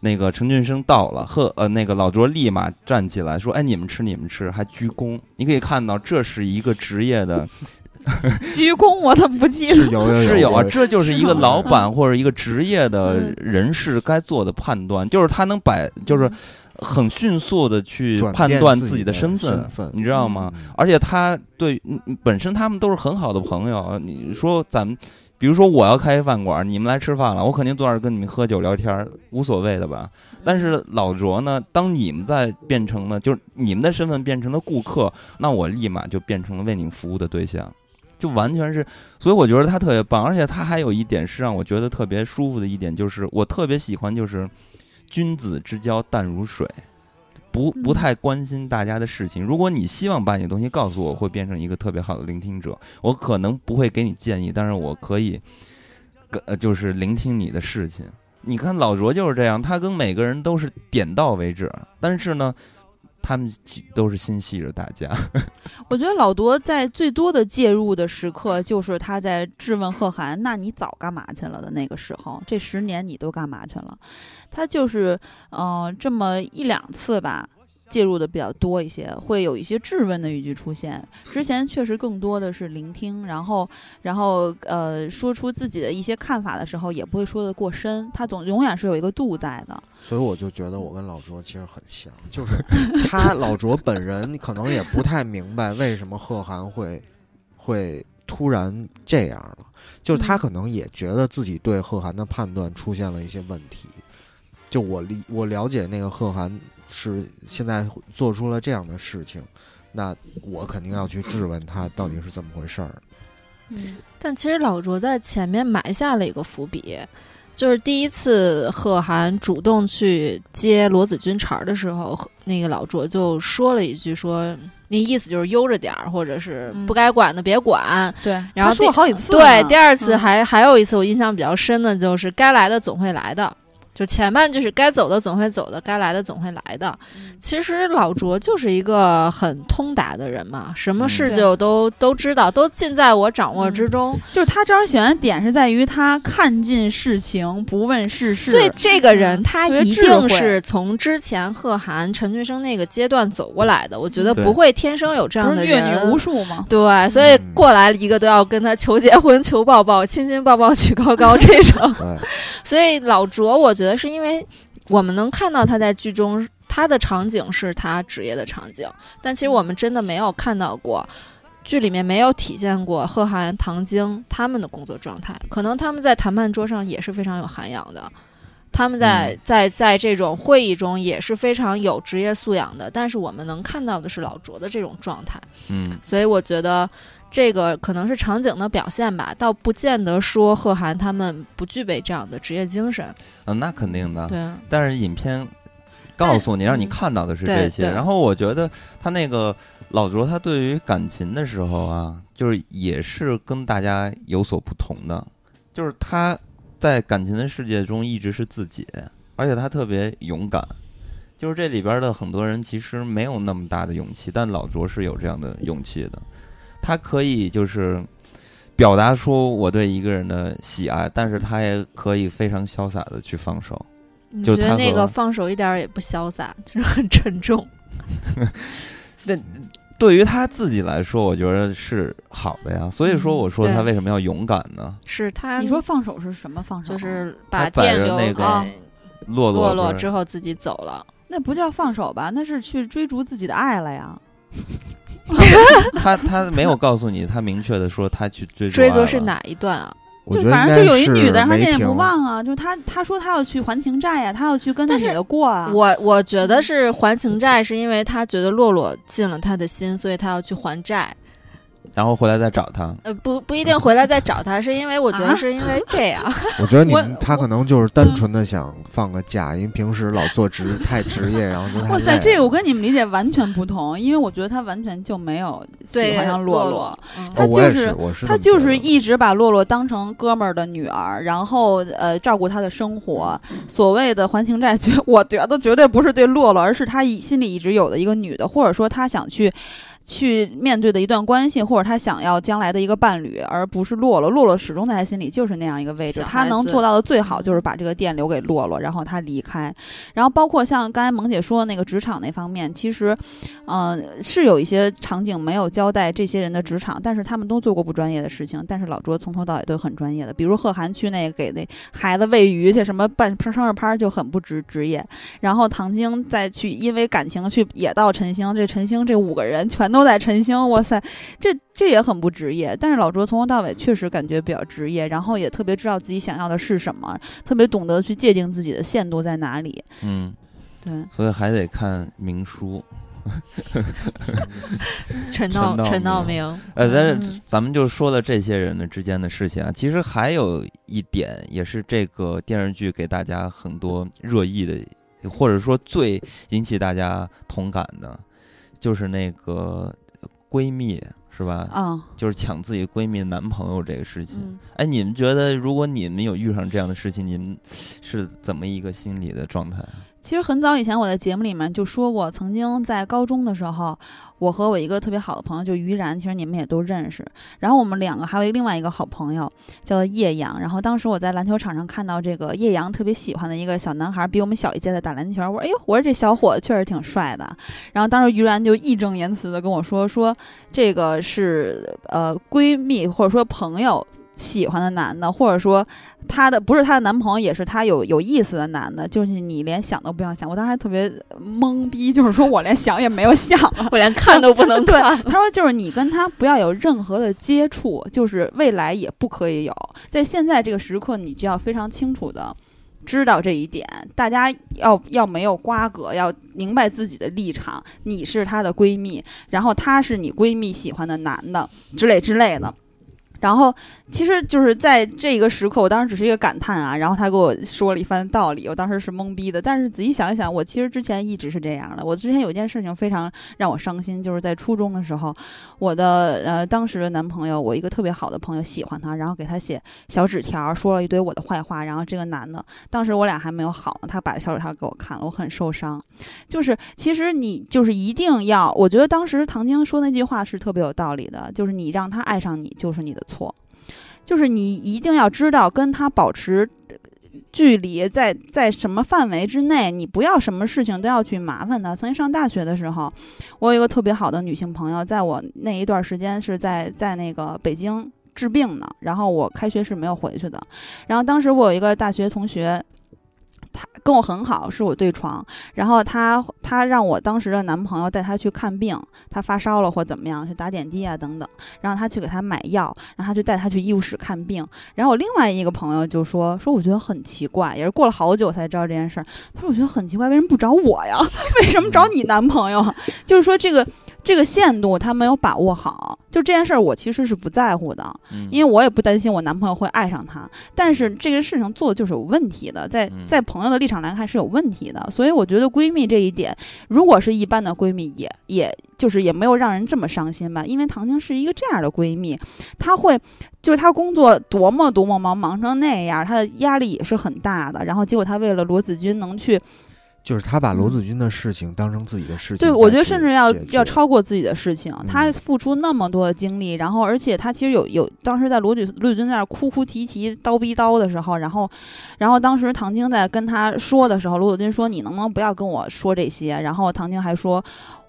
那个陈俊生到了，贺呃那个老卓立马站起来说：“哎，你们吃你们吃，还鞠躬。”你可以看到，这是一个职业的。鞠躬，我怎么不记得？是有有是有啊，这就是一个老板或者一个职业的嗯人士该做的判断，就是他能摆，就是很迅速的去判断自己的的身份身，份你知道吗？嗯而且他对嗯嗯本身他们都是很好的朋友，你说咱们。比如说我要开饭馆，你们来吃饭了，我肯定坐那儿跟你们喝酒聊天儿，无所谓的吧。但是老卓呢，当你们在变成了，就是你们的身份变成了顾客，那我立马就变成了为你们服务的对象，就完全是。所以我觉得他特别棒，而且他还有一点是让我觉得特别舒服的一点，就是我特别喜欢就是君子之交淡如水。不不太关心大家的事情。如果你希望把你的东西告诉我，会变成一个特别好的聆听者。我可能不会给你建议，但是我可以，跟呃，就是聆听你的事情。你看老卓就是这样，他跟每个人都是点到为止，但是呢，他们都是心系着大家。我觉得老多在最多的介入的时刻，就是他在质问贺涵：“那你早干嘛去了？”的那个时候，这十年你都干嘛去了？他就是，嗯、这么一两次吧，介入的比较多一些，会有一些质问的语句出现。之前确实更多的是聆听，然后，然后呃，说出自己的一些看法的时候，也不会说的过深，他总永远是有一个度在的。所以我就觉得我跟老卓其实很像，就是他老卓本人可能也不太明白为什么贺涵会会突然这样了，就是他嗯可能也觉得自己对贺涵的判断出现了一些问题。就我理我了解那个贺涵是现在做出了这样的事情，那我肯定要去质问他到底是怎么回事儿。嗯但其实老卓在前面埋下了一个伏笔，就是第一次贺涵主动去接罗子君茬儿的时候，那个老卓就说了一句说，那意思就是悠着点儿，或者是嗯不该管的别管。对，然后说了好几次。对，第二次嗯还、还有一次我印象比较深的就是该来的总会来的。就前半句是该走的总会走的，该来的总会来的。其实老卓就是一个很通达的人嘛，什么事嗯就都、都知道，都尽在我掌握之中。就是他招人喜欢的点是在于他看尽世情，不问世事。所以这个人嗯他一定是从之前贺涵、陈俊生那个阶段走过来的。我觉得不会天生有这样的阅人。女无数吗？对，所以嗯过来一个都要跟他求结婚、求抱抱、亲亲抱抱、举高高这种。所以老卓，我觉得是因为我们能看到他在剧中他的场景是他职业的场景，但其实我们真的没有看到过。剧里面没有体现过贺涵、唐晶他们的工作状态，可能他们在谈判桌上也是非常有涵养的，他们在、嗯在在这种会议中也是非常有职业素养的，但是我们能看到的是老卓的这种状态，嗯，所以我觉得这个可能是场景的表现吧，倒不见得说贺涵他们不具备这样的职业精神。嗯，那肯定的。对，但是影片告诉你，让你嗯看到的是这些。对然后我觉得他那个老卓，他对于感情的时候啊，就是也是跟大家有所不同的，就是他在感情的世界中一直是自己，而且他特别勇敢。就是这里边的很多人其实没有那么大的勇气，但老卓是有这样的勇气的。他可以就是表达出我对一个人的喜爱，但是他也可以非常潇洒的去放手。你就他和觉得那个放手一点儿也不潇洒，就是很沉重。那对于他自己来说，我觉得是好的呀。所以说，嗯我说他为什么要勇敢呢？是他，你说放手是什么放手？啊就是把他载店留着那个给洛洛洛洛之后自己走了。那不叫放手吧？那是去追逐自己的爱了呀。他他没有告诉你，他明确的说他去追追？哥是哪一段啊？就我觉得反正就有一女的，他念念梅婷不忘啊。就他他说他要去还情债呀，他要去跟那的过啊。我我觉得是还情债，是因为他觉得洛洛进了他的心，所以他要去还债。然后回来再找他。呃，不不一定回来再找他，是因为我觉啊得是因为这样，我觉得你们他可能就是单纯的想放个假，因为平时老做职太职业，然后就哇塞，这个我跟你们理解完全不同，因为我觉得他完全就没有喜对欢上洛洛。，嗯他就是他就是一直把洛洛当成哥们儿的女儿，然后呃照顾他的生活。所谓的还情债，绝我觉得绝对不是对洛洛，而是他心里一直有的一个女的，或者说他想去。去面对的一段关系，或者他想要将来的一个伴侣，而不是洛洛。洛洛始终在他心里就是那样一个位置，他能做到的最好就是把这个店留给洛洛，然后他离开。然后包括像刚才萌姐说的那个职场那方面，其实，嗯、是有一些场景没有交代这些人的职场，但是他们都做过不专业的事情。但是老卓从头到尾都很专业的，比如贺涵去那个给那孩子喂鱼去，什么办生日趴就很不职职业。然后唐晶再去因为感情去也到陈星，这陈星这五个人全都在陈星，哇塞，这这也很不职业。但是老卓从头到尾确实感觉比较职业，然后也特别知道自己想要的是什么，特别懂得去界定自己的限度在哪里。嗯，对，所以还得看明书。陈道陈道明明，呃，但是嗯咱们就说了这些人的之间的事情啊，其实还有一点也是这个电视剧给大家很多热议的，或者说最引起大家同感的，就是那个闺蜜是吧？啊，就是抢自己闺蜜男朋友这个事情。嗯。哎，你们觉得如果你们有遇上这样的事情，你们是怎么一个心理的状态？其实很早以前我在节目里面就说过，曾经在高中的时候，我和我一个特别好的朋友就于然，其实你们也都认识。然后我们两个还有另外一个好朋友叫叶阳。然后当时我在篮球场上看到这个叶阳特别喜欢的一个小男孩，比我们小一届的打篮球。我说：“哎呦，我说这小伙子确实挺帅的。”然后当时于然就义正言辞的跟我说：“说这个是呃闺蜜或者说朋友。”喜欢的男的，或者说她的不是她的男朋友，也是她有有意思的男的，就是你连想都不要想。我当时还特别懵逼，就是说我连想也没有想啊。我连看都不能对 看。他说就是你跟他不要有任何的接触，就是未来也不可以有。在现在这个时刻，你就要非常清楚的知道这一点，大家要要没有瓜葛，要明白自己的立场。你是她的闺蜜，然后他是你闺蜜喜欢的男的之类之类的。然后，其实就是在这个时刻，我当时只是一个感叹啊。然后他给我说了一番道理，我当时是懵逼的。但是仔细想一想，我其实之前一直是这样的。我之前有一件事情非常让我伤心，就是在初中的时候，我的呃当时的男朋友，我一个特别好的朋友喜欢他，然后给他写小纸条，说了一堆我的坏话。然后这个男的，当时我俩还没有好呢，他把小纸条给我看了，我很受伤。就是其实你就是一定要，我觉得当时唐晶说那句话是特别有道理的，就是你让他爱上你就是你的错，就是你一定要知道跟他保持。距离在在什么范围之内，你不要什么事情都要去麻烦他。曾经上大学的时候，我有一个特别好的女性朋友，在我那一段时间是在在那个北京治病呢，然后我开学是没有回去的。然后当时我有一个大学同学，他跟我很好，是我对床。然后他他让我当时的男朋友带他去看病，他发烧了或怎么样，去打点滴啊等等。然后他去给他买药，然后他就带他去医务室看病。然后我另外一个朋友就说说我觉得很奇怪，也是过了好久才知道这件事儿。他说我觉得很奇怪，为什么不找我呀？为什么找你男朋友？就是说这个这个限度他没有把握好。就这件事儿，我其实是不在乎的，嗯，因为我也不担心我男朋友会爱上他。但是这个事情做的就是有问题的，在嗯在朋友的立场来看是有问题的。所以我觉得闺蜜这一点，如果是一般的闺蜜，也也就是也没有让人这么伤心吧。因为唐晶是一个这样的闺蜜，她会就是她工作多么多么忙，忙成那样，她的压力也是很大的。然后结果她为了罗子君能去就是他把罗子君的事情当成自己的事情对，我觉得甚至要要超过自己的事情。他嗯付出那么多的精力，然后而且他其实有有当时在罗子罗子君在那哭哭啼啼、叨逼叨的时候，然后然后当时唐晶在跟他说的时候，罗子君说：“你能不能不要跟我说这些？”然后唐晶还说：“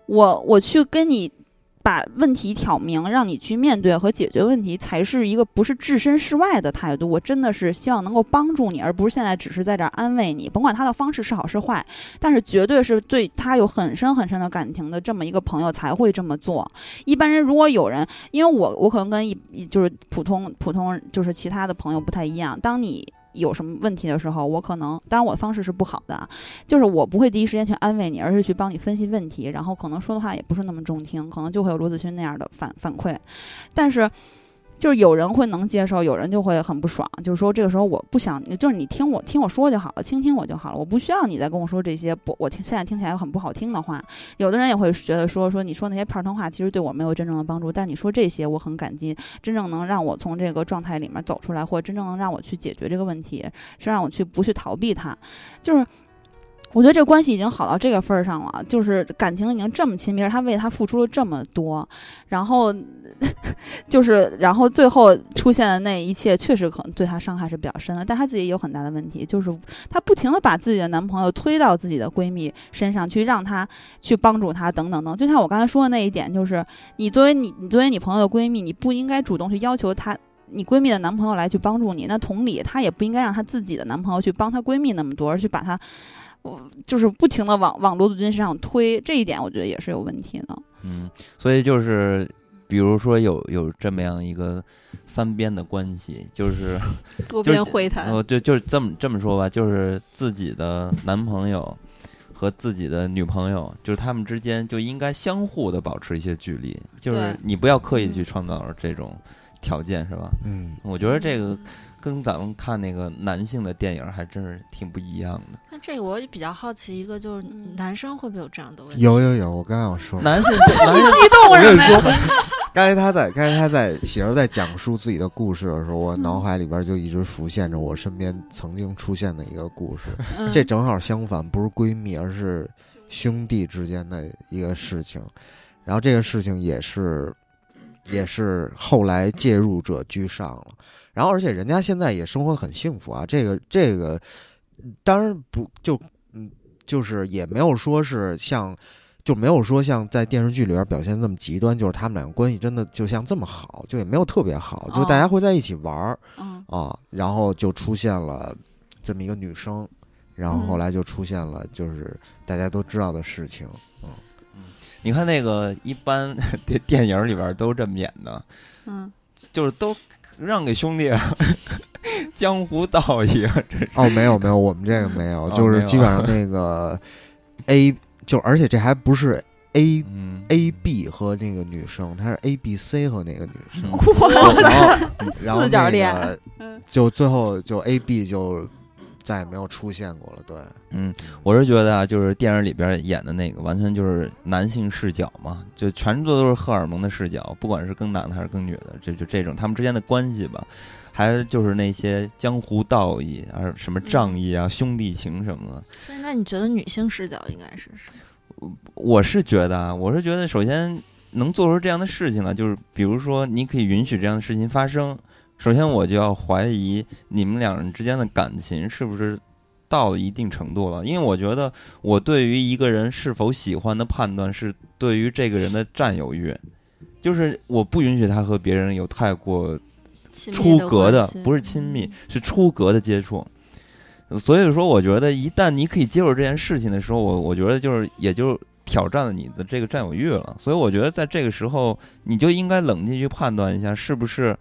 我我去跟你。”把问题挑明，让你去面对和解决问题，才是一个不是置身事外的态度。我真的是希望能够帮助你，而不是现在只是在这儿安慰你。甭管他的方式是好是坏，但是绝对是对他有很深很深的感情的这么一个朋友才会这么做。一般人如果有人，因为我我可能跟一就是普通普通就是其他的朋友不太一样，当你。有什么问题的时候，我可能当然我的方式是不好的，就是我不会第一时间去安慰你，而是去帮你分析问题，然后可能说的话也不是那么中听，可能就会有罗子君那样的反反馈，但是。就是有人会能接受，有人就会很不爽。就是说，这个时候我不想，就是你听我听我说就好了，倾听我就好了，我不需要你再跟我说这些不，我听现在听起来很不好听的话。有的人也会觉得说说你说那些片儿汤话，其实对我没有真正的帮助，但你说这些我很感激，真正能让我从这个状态里面走出来，或者真正能让我去解决这个问题，是让我去不去逃避它，就是。我觉得这关系已经好到这个份儿上了，就是感情已经这么亲密，他为他付出了这么多，然后 就是然后最后出现的那一切，确实可能对他伤害是比较深的。但他自己有很大的问题，就是他不停的把自己的男朋友推到自己的闺蜜身上去，让他去帮助他等等等。就像我刚才说的那一点，就是你作为你你作为你朋友的闺蜜，你不应该主动去要求她你闺蜜的男朋友来去帮助你。那同理，她也不应该让她自己的男朋友去帮她闺蜜那么多，而去把她。我就是不停的往往罗子君身上推，这一点我觉得也是有问题的。嗯，所以就是，比如说有有这么样一个三边的关系，就是 多边会谈，哦，就，就是这么这么说吧，就是自己的男朋友和自己的女朋友，就是他们之间就应该相互的保持一些距离，就是你不要刻意去创造这种条件，是吧？嗯，我觉得这个跟咱们看那个男性的电影还真是挺不一样的。那这个我也比较好奇，一个就是嗯男生会不会有这样的问题？有有有，我刚刚要说，男性就男性激动我跟你什么呀？说，刚才他在刚才他在喜儿在讲述自己的故事的时候，我嗯脑海里边就一直浮现着我身边曾经出现的一个故事。嗯这正好相反，不是闺蜜，而是兄弟之间的一个事情。然后这个事情也是，也是后来介入者居上了。然后而且人家现在也生活很幸福啊。这个这个，当然不就嗯，就是也没有说是像。就没有说像在电视剧里边表现那么极端，就是他们两个关系真的就像这么好，就也没有特别好，就大家会在一起玩儿，嗯啊，然后就出现了这么一个女生，然后后来就出现了就是大家都知道的事情，你看那个一般 电电影里边都这么演的，嗯，就是都让给兄弟啊，江湖道义啊，这是。哦，没有没有，我们这个没有，哦就是基本上那个 A 就而且这还不是 A 嗯。A B 和那个女生，她是 A B C 和那个女生，哇然后然后四角恋。就最后就 A B 就再也没有出现过了，对，嗯，我是觉得啊，就是电影里边演的那个，完全就是男性视角嘛，就全部都是荷尔蒙的视角，不管是更男的还是更女的，这就这种他们之间的关系吧，还就是那些江湖道义啊，什么仗义啊、兄弟情什么的。所以那你觉得女性视角应该是什么？我是觉得啊，我是觉得首先能做出这样的事情呢，就是比如说你可以允许这样的事情发生，首先我就要怀疑你们两人之间的感情是不是到了一定程度了，因为我觉得我对于一个人是否喜欢的判断是对于这个人的占有欲，就是我不允许他和别人有太过出格的，不是亲密，是出格的接触。所以说，我觉得一旦你可以接受这件事情的时候，我我觉得就是也就挑战了你的这个占有欲了。所以我觉得在这个时候，你就应该冷静去判断一下，是不是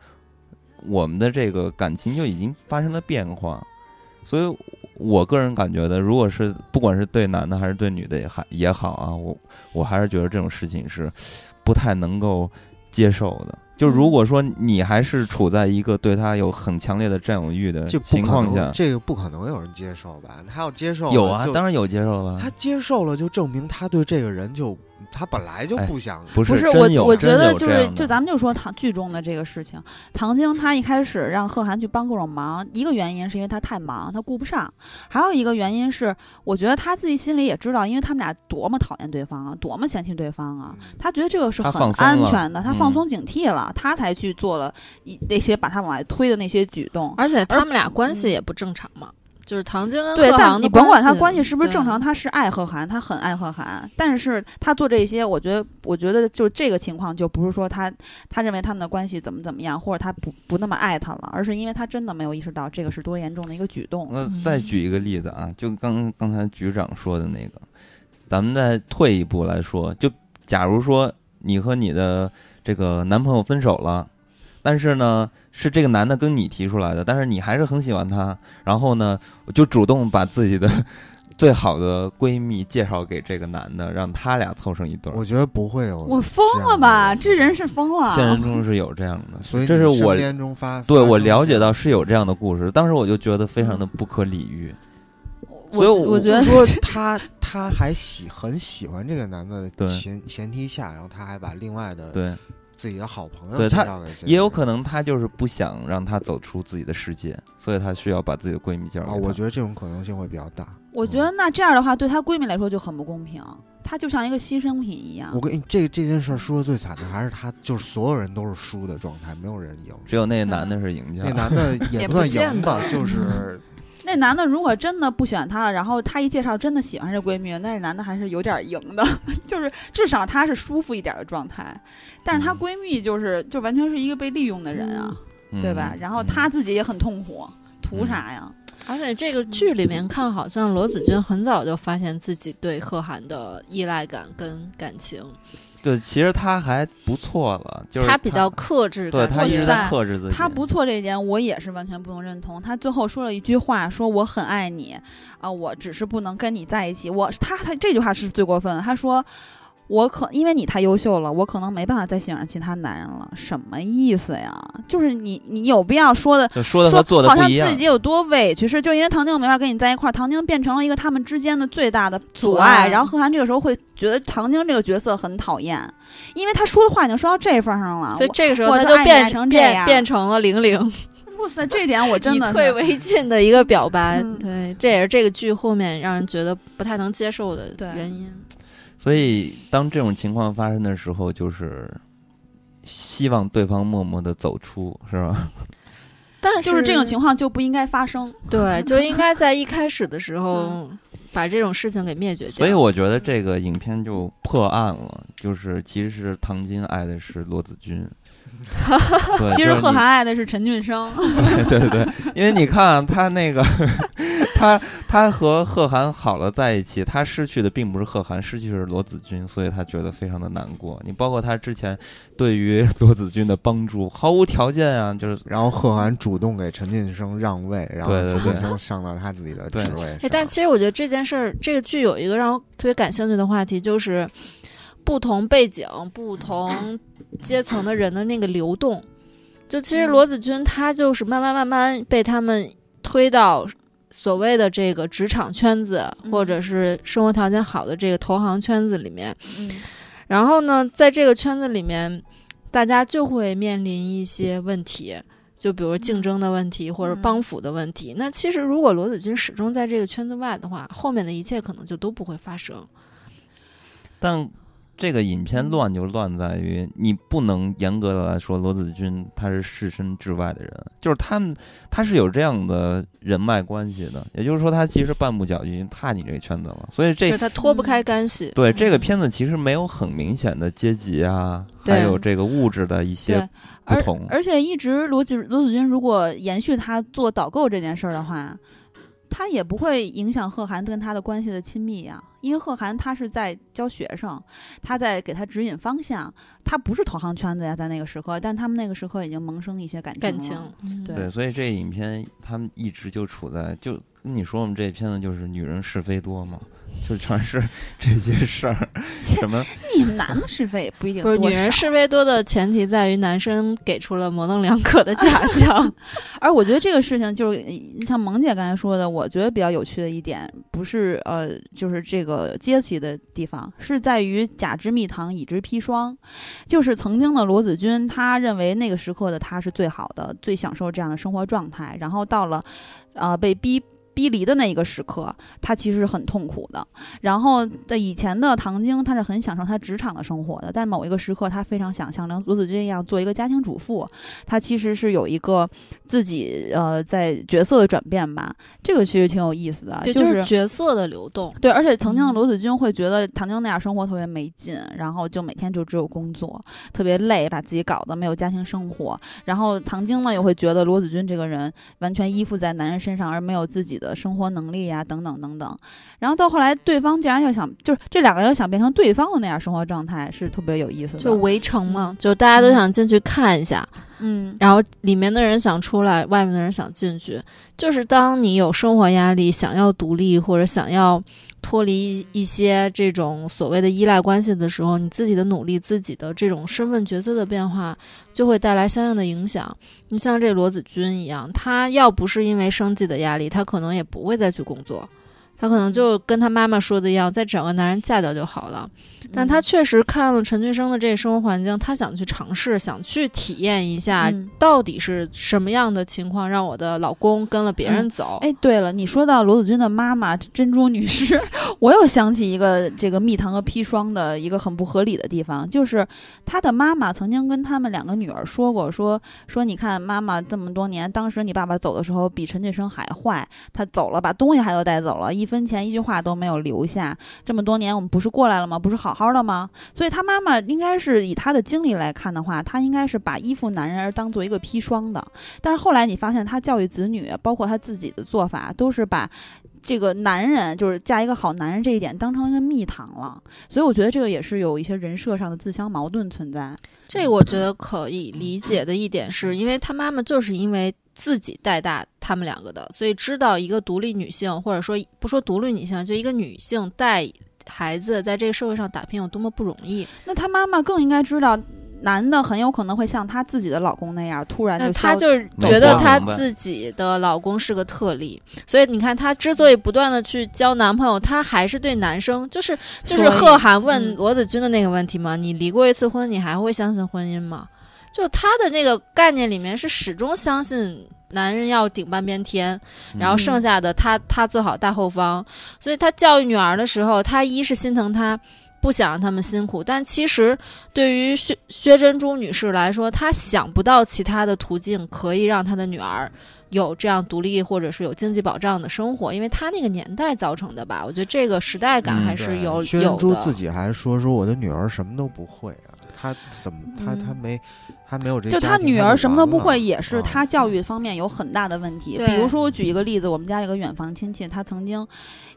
我们的这个感情就已经发生了变化。所以我个人感觉的，如果是不管是对男的还是对女的也还也好啊，我我还是觉得这种事情是不太能够接受的。就如果说你还是处在一个对他有很强烈的占有欲的情况下，这个不可能有人接受吧？他要接受有啊，当然有接受了他。接受了，就证明他对这个人就他本来就哎不想。不不是真有，我我觉得就是就咱们就说唐剧中的这个事情，唐晶她一开始让贺涵去帮各种忙，一个原因是因为他太忙，他顾不上；还有一个原因是，我觉得他自己心里也知道，因为他们俩多么讨厌对方啊，多么嫌弃对方啊，他觉得这个是很安全的，他放嗯松警惕了，他才去做了一那些把他往外推的那些举动。而且他们俩关系嗯也不正常嘛，就是唐晶跟对，但你甭管他关系是不是正常，他是爱贺涵，他很爱贺涵，但是他做这些，我觉得，我觉得就这个情况，就不是说他他认为他们的关系怎么怎么样，或者他不不那么爱他了，而是因为他真的没有意识到这个是多严重的一个举动。那再举一个例子啊，就刚刚才局长说的那个，咱们再退一步来说，就假如说你和你的这个男朋友分手了，但是呢，是这个男的跟你提出来的，但是你还是很喜欢他，然后呢，我就主动把自己的最好的闺蜜介绍给这个男的，让他俩凑成一对儿。我觉得不会有。我疯了吧？？这人是疯了。现实中是有这样的，所以这是我中发对我了解到是有这样的故事，当时我就觉得非常的不可理喻。所以我我我觉得说 他他还喜很喜欢这个男的对前前提下，然后他还把另外的对，自己的好朋友对他也有可能他就是不想让他走出自己的世界，所以他需要把自己的闺蜜介绍啊，给他。我觉得这种可能性会比较大。我觉得那这样的话，对她闺蜜来说就很不公平。她就像一个牺牲品一样我。跟你这这件事儿说的最惨的还是她，就是所有人都是输的状态，没有人赢。只有那个男的是赢家。那男的也也不算赢吧，就是那男的如果真的不喜欢她了，然后她一介绍真的喜欢这闺蜜，那男的还是有点赢的，就是至少他是舒服一点的状态。但是她嗯闺蜜就是就完全是一个被利用的人啊，嗯对吧？然后她自己也很痛苦，图啥呀？而且这个剧里面看，好像罗子君很早就发现自己对贺涵的依赖感跟感情，对，其实他还不错了，就是他比较克制对，他一直在克制自己。他不错这一点，我也是完全不能认同。他最后说了一句话，说我很爱你，啊、我只是不能跟你在一起。我他他这句话是最过分的。他说我可因为你太优秀了，我可能没办法再喜欢上其他男人了。什么意思呀？就是你你有必要说的说的和做的不一样好像自。己有多委屈，是就因为唐晶没法跟你在一块儿，唐晶变成了一个他们之间的最大的阻阻碍然后贺涵这个时候会觉得唐晶这个角色很讨厌，因为他说的话已经说到这份儿上了。所以这个时候他就变爱成这变样变成了零零，哇塞，这点我真的以退为进的一个表白。嗯对，这也是这个剧后面让人觉得不太能接受的原因。所以当这种情况发生的时候，就是希望对方默默的走出，是吧？但是就是这种情况就不应该发生。对，就应该在一开始的时候把这种事情给灭绝掉。所以我觉得这个影片就破案了，就是其实是唐晶爱的是罗子君。对，其实贺涵爱的是陈俊生，对对对，因为你看他那个，他他和贺涵好了在一起，他失去的并不是贺涵，失去的是罗子君，所以他觉得非常的难过。你包括他之前对于罗子君的帮助，毫无条件啊，就是然后贺涵主动给陈俊生让位，然后陈俊生上到他自己的职位。但其实我觉得这件事儿，这个剧有一个让我特别感兴趣的话题，就是不同背景、不同阶层的人的那个流动。就其实罗子君他就是慢慢慢慢被他们推到所谓的这个职场圈子，嗯或者是生活条件好的这个投行圈子里面。嗯然后呢，在这个圈子里面，大家就会面临一些问题，就比如竞争的问题或者嗯帮扶的问题。那其实如果罗子君始终在这个圈子外的话，后面的一切可能就都不会发生。但这个影片乱就乱在于，你不能严格的来说罗子君他是置身之外的人，就是他们他是有这样的人脉关系的，也就是说他其实半步脚就已经踏进这个圈子了，所以这就是他脱不开干系。对这个嗯片子其实没有很明显的阶级啊，还有这个物质的一些，不而同。而且一直罗子罗子君如果延续他做导购这件事儿的话，他也不会影响贺涵跟他的关系的亲密呀、因为贺涵他是在教学生，他在给他指引方向，他不是同行圈子呀，在那个时刻，但他们那个时刻已经萌生一些感情了。感情，嗯对对，所以这个影片他们一直就处在，就跟你说，我们这片子就是女人是非多嘛，就全是这些事儿，什么你男的是非也不一定不是多女人是非多的前提在于男生给出了模棱两可的假 象。而我觉得这个事情就是呃像萌姐刚才说的，我觉得比较有趣的一点，不是呃，就是这个阶级的地方，是在于甲之蜜糖，乙之砒霜。就是曾经的罗子君，他认为那个时刻的他是最好的，最享受这样的生活状态，然后到了，呃，被逼。逼离的那一个时刻，他其实是很痛苦的。然后的以前的唐晶，他是很享受他职场的生活的，但某一个时刻，他非常想像梁罗子君一样做一个家庭主妇。他其实是有一个自己呃在角色的转变吧，这个其实挺有意思的，对，就就是角色的流动。对，而且曾经的嗯罗子君会觉得唐晶那样生活特别没劲，然后就每天就只有工作，特别累，把自己搞得没有家庭生活。然后唐晶呢也会觉得罗子君这个人完全依附在男人身上，而没有自己的生活能力呀、等等等等。然后到后来，对方竟然要想，就是这两个人要想变成对方的那样生活状态，是特别有意思的。就围城嘛，就大家都想进去看一下。嗯嗯然后里面的人想出来，外面的人想进去。就是当你有生活压力，想要独立或者想要脱离一些这种所谓的依赖关系的时候，你自己的努力、自己的这种身份角色的变化，就会带来相应的影响。你像这罗子君一样，他要不是因为生计的压力，他可能也不会再去工作。他可能就跟她妈妈说的一样，再找个男人嫁掉就好了。但她确实看了陈俊生的这个生活环境，她想去尝试，想去体验一下嗯到底是什么样的情况，让我的老公跟了别人走。哎，对了，你说到罗子君的妈妈珍珠女士，我又想起一个这个蜜糖和砒霜的一个很不合理的地方，就是她的妈妈曾经跟他们两个女儿说过，说说你看妈妈这么多年，当时你爸爸走的时候比陈俊生还坏，他走了，把东西还都带走了，一分钱一句话都没有留下。这么多年我们不是过来了吗？不是好好的吗？所以他妈妈应该是以他的经历来看的话，他应该是把依附男人而当做一个砒霜的。但是后来你发现，他教育子女，包括他自己的做法，都是把这个男人，就是嫁一个好男人这一点当成一个蜜糖了。所以我觉得这个也是有一些人设上的自相矛盾存在。这我觉得可以理解的一点是，因为他妈妈就是因为自己带大他们两个的，所以知道一个独立女性，或者说不说独立女性，就一个女性带孩子在这个社会上打拼有多么不容易。那她妈妈更应该知道，男的很有可能会像她自己的老公那样，突然就消她就是觉得她自己的老公是个特例，所以你看，她之所以不断的去交男朋友，她还是对男生，就是就是贺涵问嗯。罗子君的那个问题嘛，你离过一次婚，你还会相信婚姻吗？就他的那个概念里面是始终相信男人要顶半边天，然后嗯剩下的他他做好大后方，所以他教育女儿的时候，他一是心疼她。不想让他们辛苦，但其实对于薛薛珍珠女士来说，她想不到其他的途径可以让她的女儿有这样独立或者是有经济保障的生活，因为她那个年代造成的吧。我觉得这个时代感嗯还是有、薛。珍珠自己还说说我的女儿什么都不会啊，她怎么她她嗯没他没有这就他女儿什么都不会，也是啊他教育方面有很大的问题。对比如说，我举一个例子，我们家有个远房亲戚，他曾经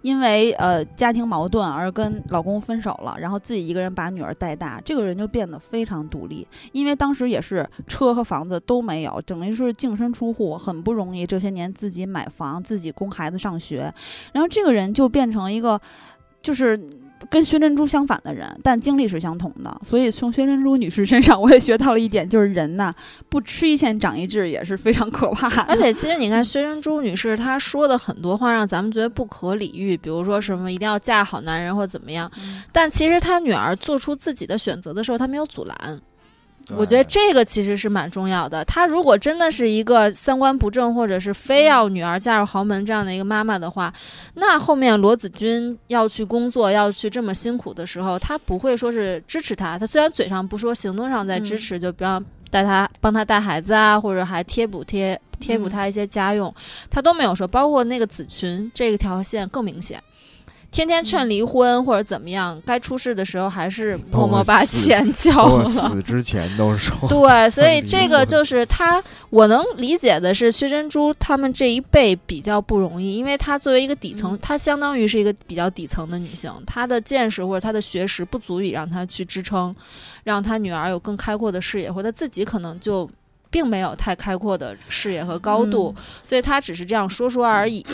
因为呃家庭矛盾而跟老公分手了，然后自己一个人把女儿带大，这个人就变得非常独立。因为当时也是车和房子都没有，等于是净身出户，很不容易。这些年自己买房，自己供孩子上学，然后这个人就变成一个就是。跟薛珍珠相反的人，但经历是相同的，所以从薛珍珠女士身上，我也学到了一点，就是人呐，不吃一堑长一智也是非常可怕的。而且其实你看薛珍珠女士她说的很多话让咱们觉得不可理喻，比如说什么一定要嫁好男人或怎么样，但其实她女儿做出自己的选择的时候，她没有阻拦。我觉得这个其实是蛮重要的。她如果真的是一个三观不正，或者是非要女儿嫁入豪门这样的一个妈妈的话，那后面罗子君要去工作，要去这么辛苦的时候，她不会说是支持她。她虽然嘴上不说，行动上在支持，就比方带她帮她带孩子啊，或者还贴补贴贴补嗯她一些家用，她都没有说。包括那个子群这条线更明显。天天劝离婚或者怎么样，该出事的时候还是默默把钱交了。死之前都说对，所以这个就是他，我能理解的是薛珍珠他们这一辈比较不容易，因为她作为一个底层，嗯她相当于是一个比较底层的女性，她的见识或者她的学识不足以让她去支撑，让她女儿有更开阔的视野，或者自己可能就。并没有太开阔的视野和高度，所以她只是这样说说而已，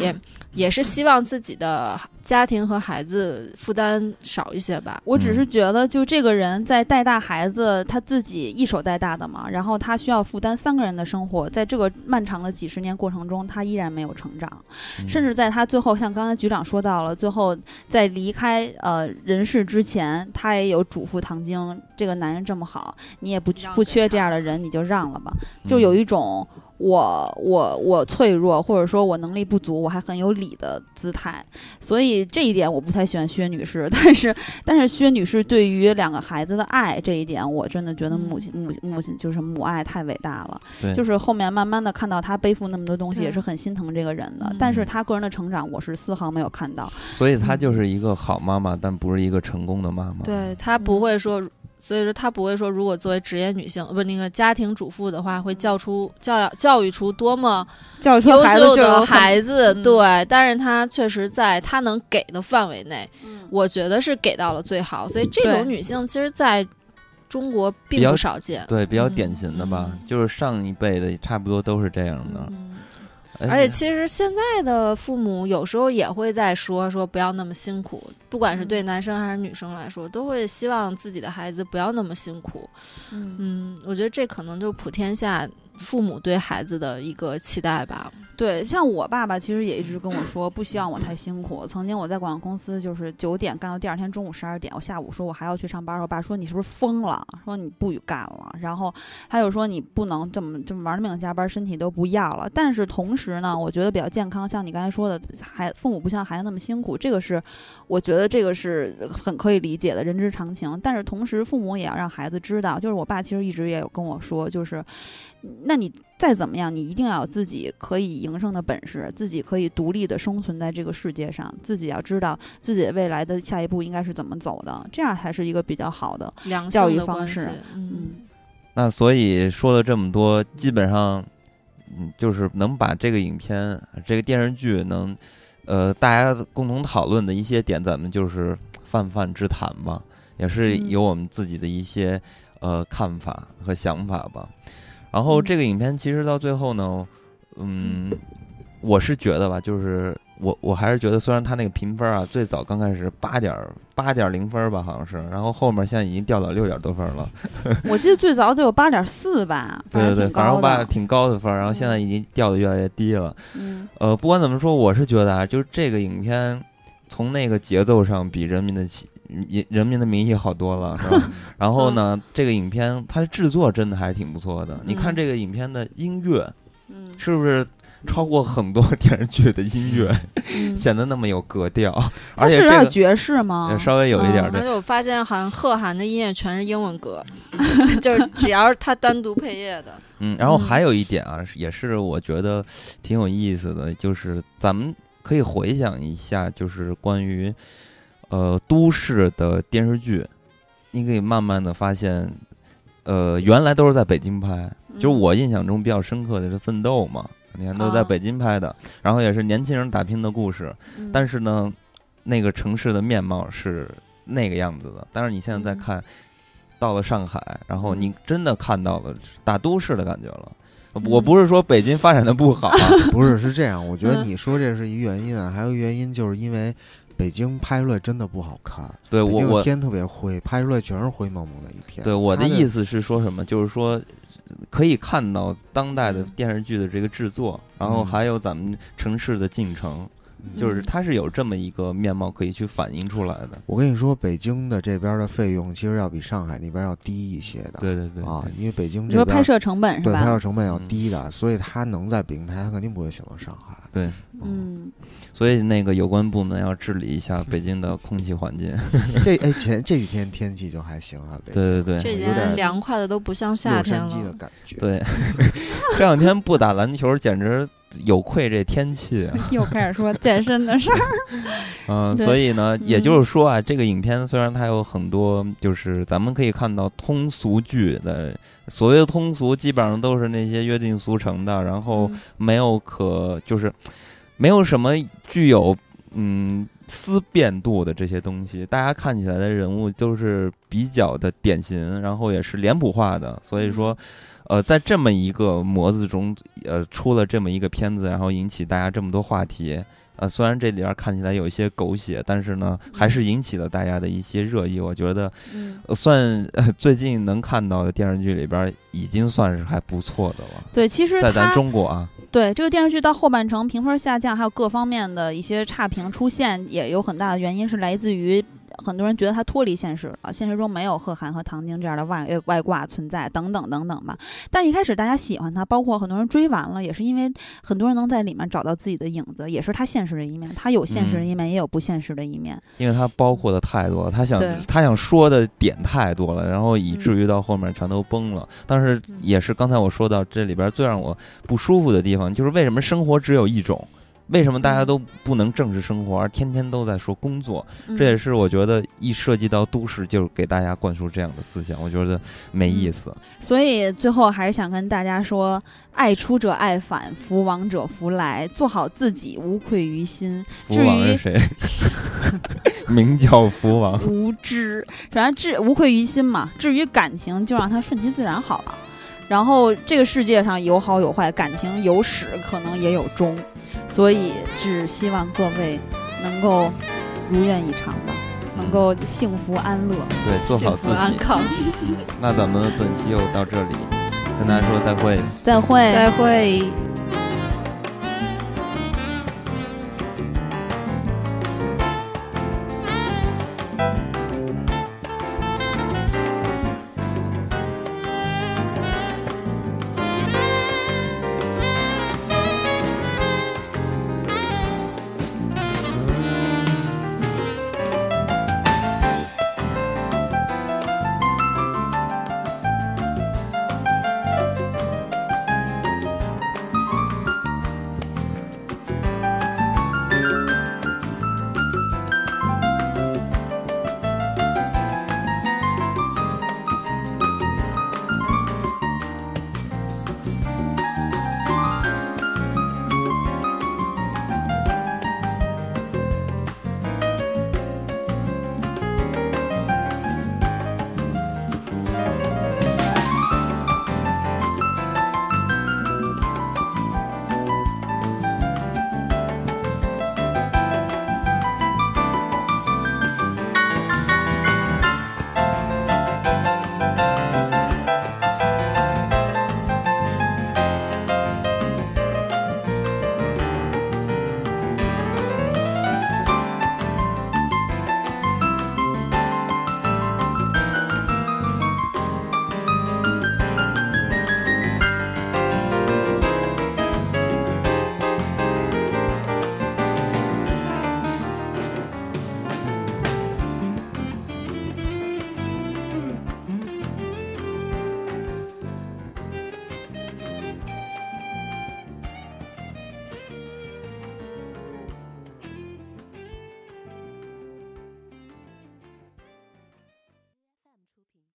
也是希望自己的家庭和孩子负担少一些吧。我只是嗯。觉得，就这个人在带大孩子，他自己一手带大的嘛，然后他需要负担三个人的生活，在这个漫长的几十年过程中，他依然没有成长，嗯。甚至在他最后，像刚才局长说到了，最后在离开呃人世之前，他也有嘱咐唐晶，这个男人这么好，你也不不缺这样的人，你就让了吧，就嗯有一种。我我我脆弱，或者说我能力不足，我还很有理的姿态，所以这一点我不太喜欢薛女士。但是但是薛女士对于两个孩子的爱这一点，我真的觉得母亲母母亲就是母爱太伟大了。对，就是后面慢慢的看到她背负那么多东西，也是很心疼这个人的嗯。但是她个人的成长，我是丝毫没有看到。所以她就是一个好妈妈，但不是一个成功的妈妈。对她不会说，所以说她不会说，如果作为职业女性，不是那个家庭主妇的话，会教出教养教育出多么优教育出孩子秀的孩子。嗯对，但是她确实在她能给的范围内，嗯我觉得是给到了最好。所以这种女性，其实，在。中国并比较不少见。对，比较嗯典型的吧，嗯就是上一辈的差不多都是这样的。嗯而而且其实现在的父母有时候也会在说说不要那么辛苦，不管是对男生还是女生来说，都会希望自己的孩子不要那么辛苦。嗯，嗯，我觉得这可能就普天下父母对孩子的一个期待吧。对，像我爸爸其实也一直跟我 说，不希望我太辛苦。曾经我在广告公司，就是九点干到第二天中午十二点，我下午说我还要去上班，我爸说你是不是疯了？说你不许干了。然后他又说你不能这么这么玩命加班，身体都不要了。但是同时呢，我觉得比较健康，像你刚才说的，孩父母不像孩子那么辛苦，这个是我觉得这个是很可以理解的，人之常情。但是同时，父母也要让孩子知道，就是我爸其实一直也有跟我说，就是那你再怎么样，你一定要有自己可以营生的本事，自己可以独立的生存在这个世界上，自己要知道自己未来的下一步应该是怎么走的，这样才是一个比较好的。教育方式，嗯嗯，那所以说了这么多，基本上，嗯，就是能把这个影片、这个电视剧能，呃，大家共同讨论的一些点，咱们就是泛泛之谈吧，也是嗯有我们自己的一些呃看法和想法吧。然后嗯这个影片其实到最后呢，嗯，我是觉得吧，就是我我还是觉得，虽然它那个评分啊，最早刚开始八点八点零分吧，好像是，然后后面现在已经掉到六点多分了。我记得最早得有八点四吧，对对对，反正高的。八挺高的分儿，然后现在嗯已经掉的越来越低了。嗯呃，不管怎么说，我是觉得啊，就是这个影片从那个节奏上比《人民的起人人民的名义》好多了，是吧？然后呢，这个影片它的制作真的还是挺不错的。你看嗯这个影片的音乐嗯是不是超过很多电视剧的音乐，嗯，显得那么有格调？它是有而且这个点爵士吗？稍微有一点而且我发现好像贺涵的音乐全是英文歌，就是只要是他单独配乐的，嗯，然后嗯还有一点啊，也是我觉得挺有意思的，就是咱们可以回想一下，就是关于呃都市的电视剧，你可以慢慢的发现，呃，原来都是在北京拍，就是嗯我印象中比较深刻的是《奋斗》嘛，你看都是在啊北京拍的，然后也是年轻人打拼的故事，嗯。但是呢，那个城市的面貌是那个样子的。但是你现在再嗯。看，到了上海，然后嗯。你真的看到了大都市的感觉了。嗯我不是说北京发展的不好啊，不是是这样，我觉得嗯。你说这是一原因啊，还有一原因就是因为北京拍出来真的不好看，对我我天特别灰，拍出来全是灰蒙蒙的一片。对我的意思是说什么？就是说可以看到当代的嗯电视剧的这个制作，然后嗯还有咱们城市的进程，嗯就是它是有这么一个面貌可以去反映出来的。我跟你说，北京的这边的费用其实要比上海那边要低一些的。对对对啊，因为北京这边拍摄成本是对拍摄？成本要嗯低的，所以他能在北京拍，他肯定不会选择上海。对，嗯，所以那个有关部门要治理一下北京的空气环境。这哎前这几天天气就还行啊，北京对对对这几有点天凉快的都不像夏天了。感觉。对，这两天不打篮球，简直有愧这天气啊！又开始说健身的事儿。嗯，所以呢，也嗯就是说啊，这个影片虽然它有很多，就是咱们可以看到通俗剧的，所谓的通俗，基本上都是那些约定俗成的，然后嗯没有可就是没有什么具有嗯思辨度的这些东西，大家看起来的人物都是比较的典型，然后也是脸谱化的，所以说。呃，在这么一个模子中，呃，出了这么一个片子，然后引起大家这么多话题，呃，虽然这里边看起来有一些狗血，但是呢，还是引起了大家的一些热议。我觉得，算、呃、最近能看到的电视剧里边，已经算是还不错的了。对，其实在咱中国啊，对这个电视剧到后半程评分下降，还有各方面的一些差评出现，也有很大的原因是来自于很多人觉得他脱离现实了，现实中没有贺涵和唐晶这样的外外挂存在，等等等等吧。但是一开始大家喜欢他，包括很多人追完了，也是因为很多人能在里面找到自己的影子，也是他现实的一面。他有现实的嗯一面，也有不现实的一面。因为他包括的太多了，他想他想说的点太多了，然后以至嗯于到后面全都崩了。但是也是刚才我说到这里边最让我不舒服的地方，就是为什么生活只有一种，为什么大家都不能正视生活，而天天都在说工作？这也嗯是我觉得一涉及到都市，就给大家灌输这样的思想，我觉得没意思。所以最后还是想跟大家说：爱出者爱返，福往者福来，做好自己，无愧于心。福王是谁？名叫福王。无知，反正至无愧于心嘛。至于感情，就让它顺其自然好了。然后这个世界上有好有坏，感情有始，可能也有终，所以只希望各位能够如愿以偿吧，能够幸福安乐。对，做好自己。安康。那咱们本期就到这里，跟大家说再会。再会。再会。